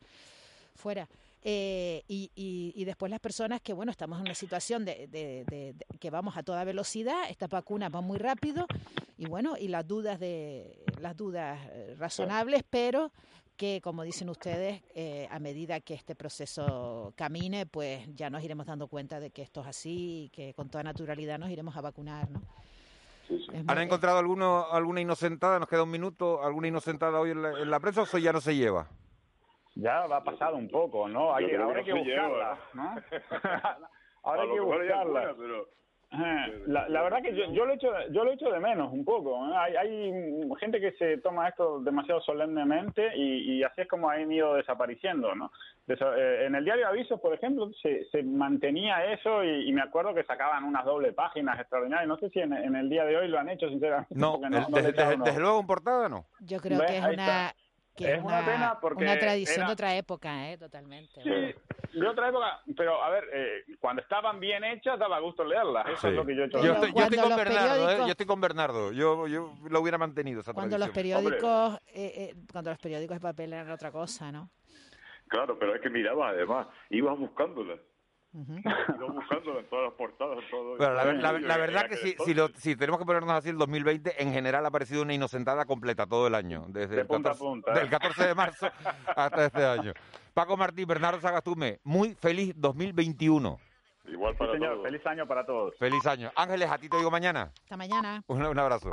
fuera. Eh, y, y, después las personas que, bueno, estamos en una situación de, de, que vamos a toda velocidad, esta vacuna va muy rápido y bueno, y las dudas de las dudas eh, razonables, pero que, como dicen ustedes, eh, a medida que este proceso camine, pues ya nos iremos dando cuenta de que esto es así y que con toda naturalidad nos iremos a vacunar, ¿no? ¿Han encontrado alguno, alguna inocentada? Nos queda un minuto. ¿Alguna inocentada hoy en la, en la prensa o eso ya no se lleva? Ya va pasado un poco, ¿no? Hay, creo ahora hay que <laughs> <laughs> que no buscarla, ¿no? ahora hay que buscarla. alguna, pero-. La, la verdad que yo, yo lo echo yo lo echo de menos un poco ¿no? hay, hay gente que se toma esto demasiado solemnemente y, y así es como han ido desapareciendo no Desa- eh, en el diario Avisos por ejemplo se, se mantenía eso y, y me acuerdo que sacaban unas doble páginas extraordinarias no sé si en, en el día de hoy lo han hecho sinceramente No, el- no le desde, desde- desde luego en portada no. Yo creo Ve, que es ahí una, está. Que Es una pena porque una tradición era- de otra época, ¿eh? Totalmente. Sí, de otra época, pero a ver, eh, cuando estaban bien hechas daba gusto leerlas, eso Sí. es lo que yo he hecho. Yo estoy, yo estoy Cuando con los Bernardo, ¿eh? periódicos- Yo estoy con Bernardo. Yo, yo lo hubiera mantenido esa Cuando los tradición. periódicos, eh, eh, cuando los periódicos de papel eran otra cosa, ¿no? Claro, pero es que mirabas además, ibas buscándolas. Ibas <laughs> buscándolas en todas las portadas, en todo. Bueno, la, verdad que si, lo- si tenemos que ponernos así el 2020, en general ha aparecido una inocentada completa todo el año. Desde De el punta a 14, punta, ¿eh? Del 14 de marzo <laughs> hasta este año. Paco Martín, Bernardo Sagastume, muy feliz 2021. Igual Sí, señor, feliz año para todos. Feliz año. Ángeles, a ti te digo mañana. Hasta mañana. Un, un abrazo.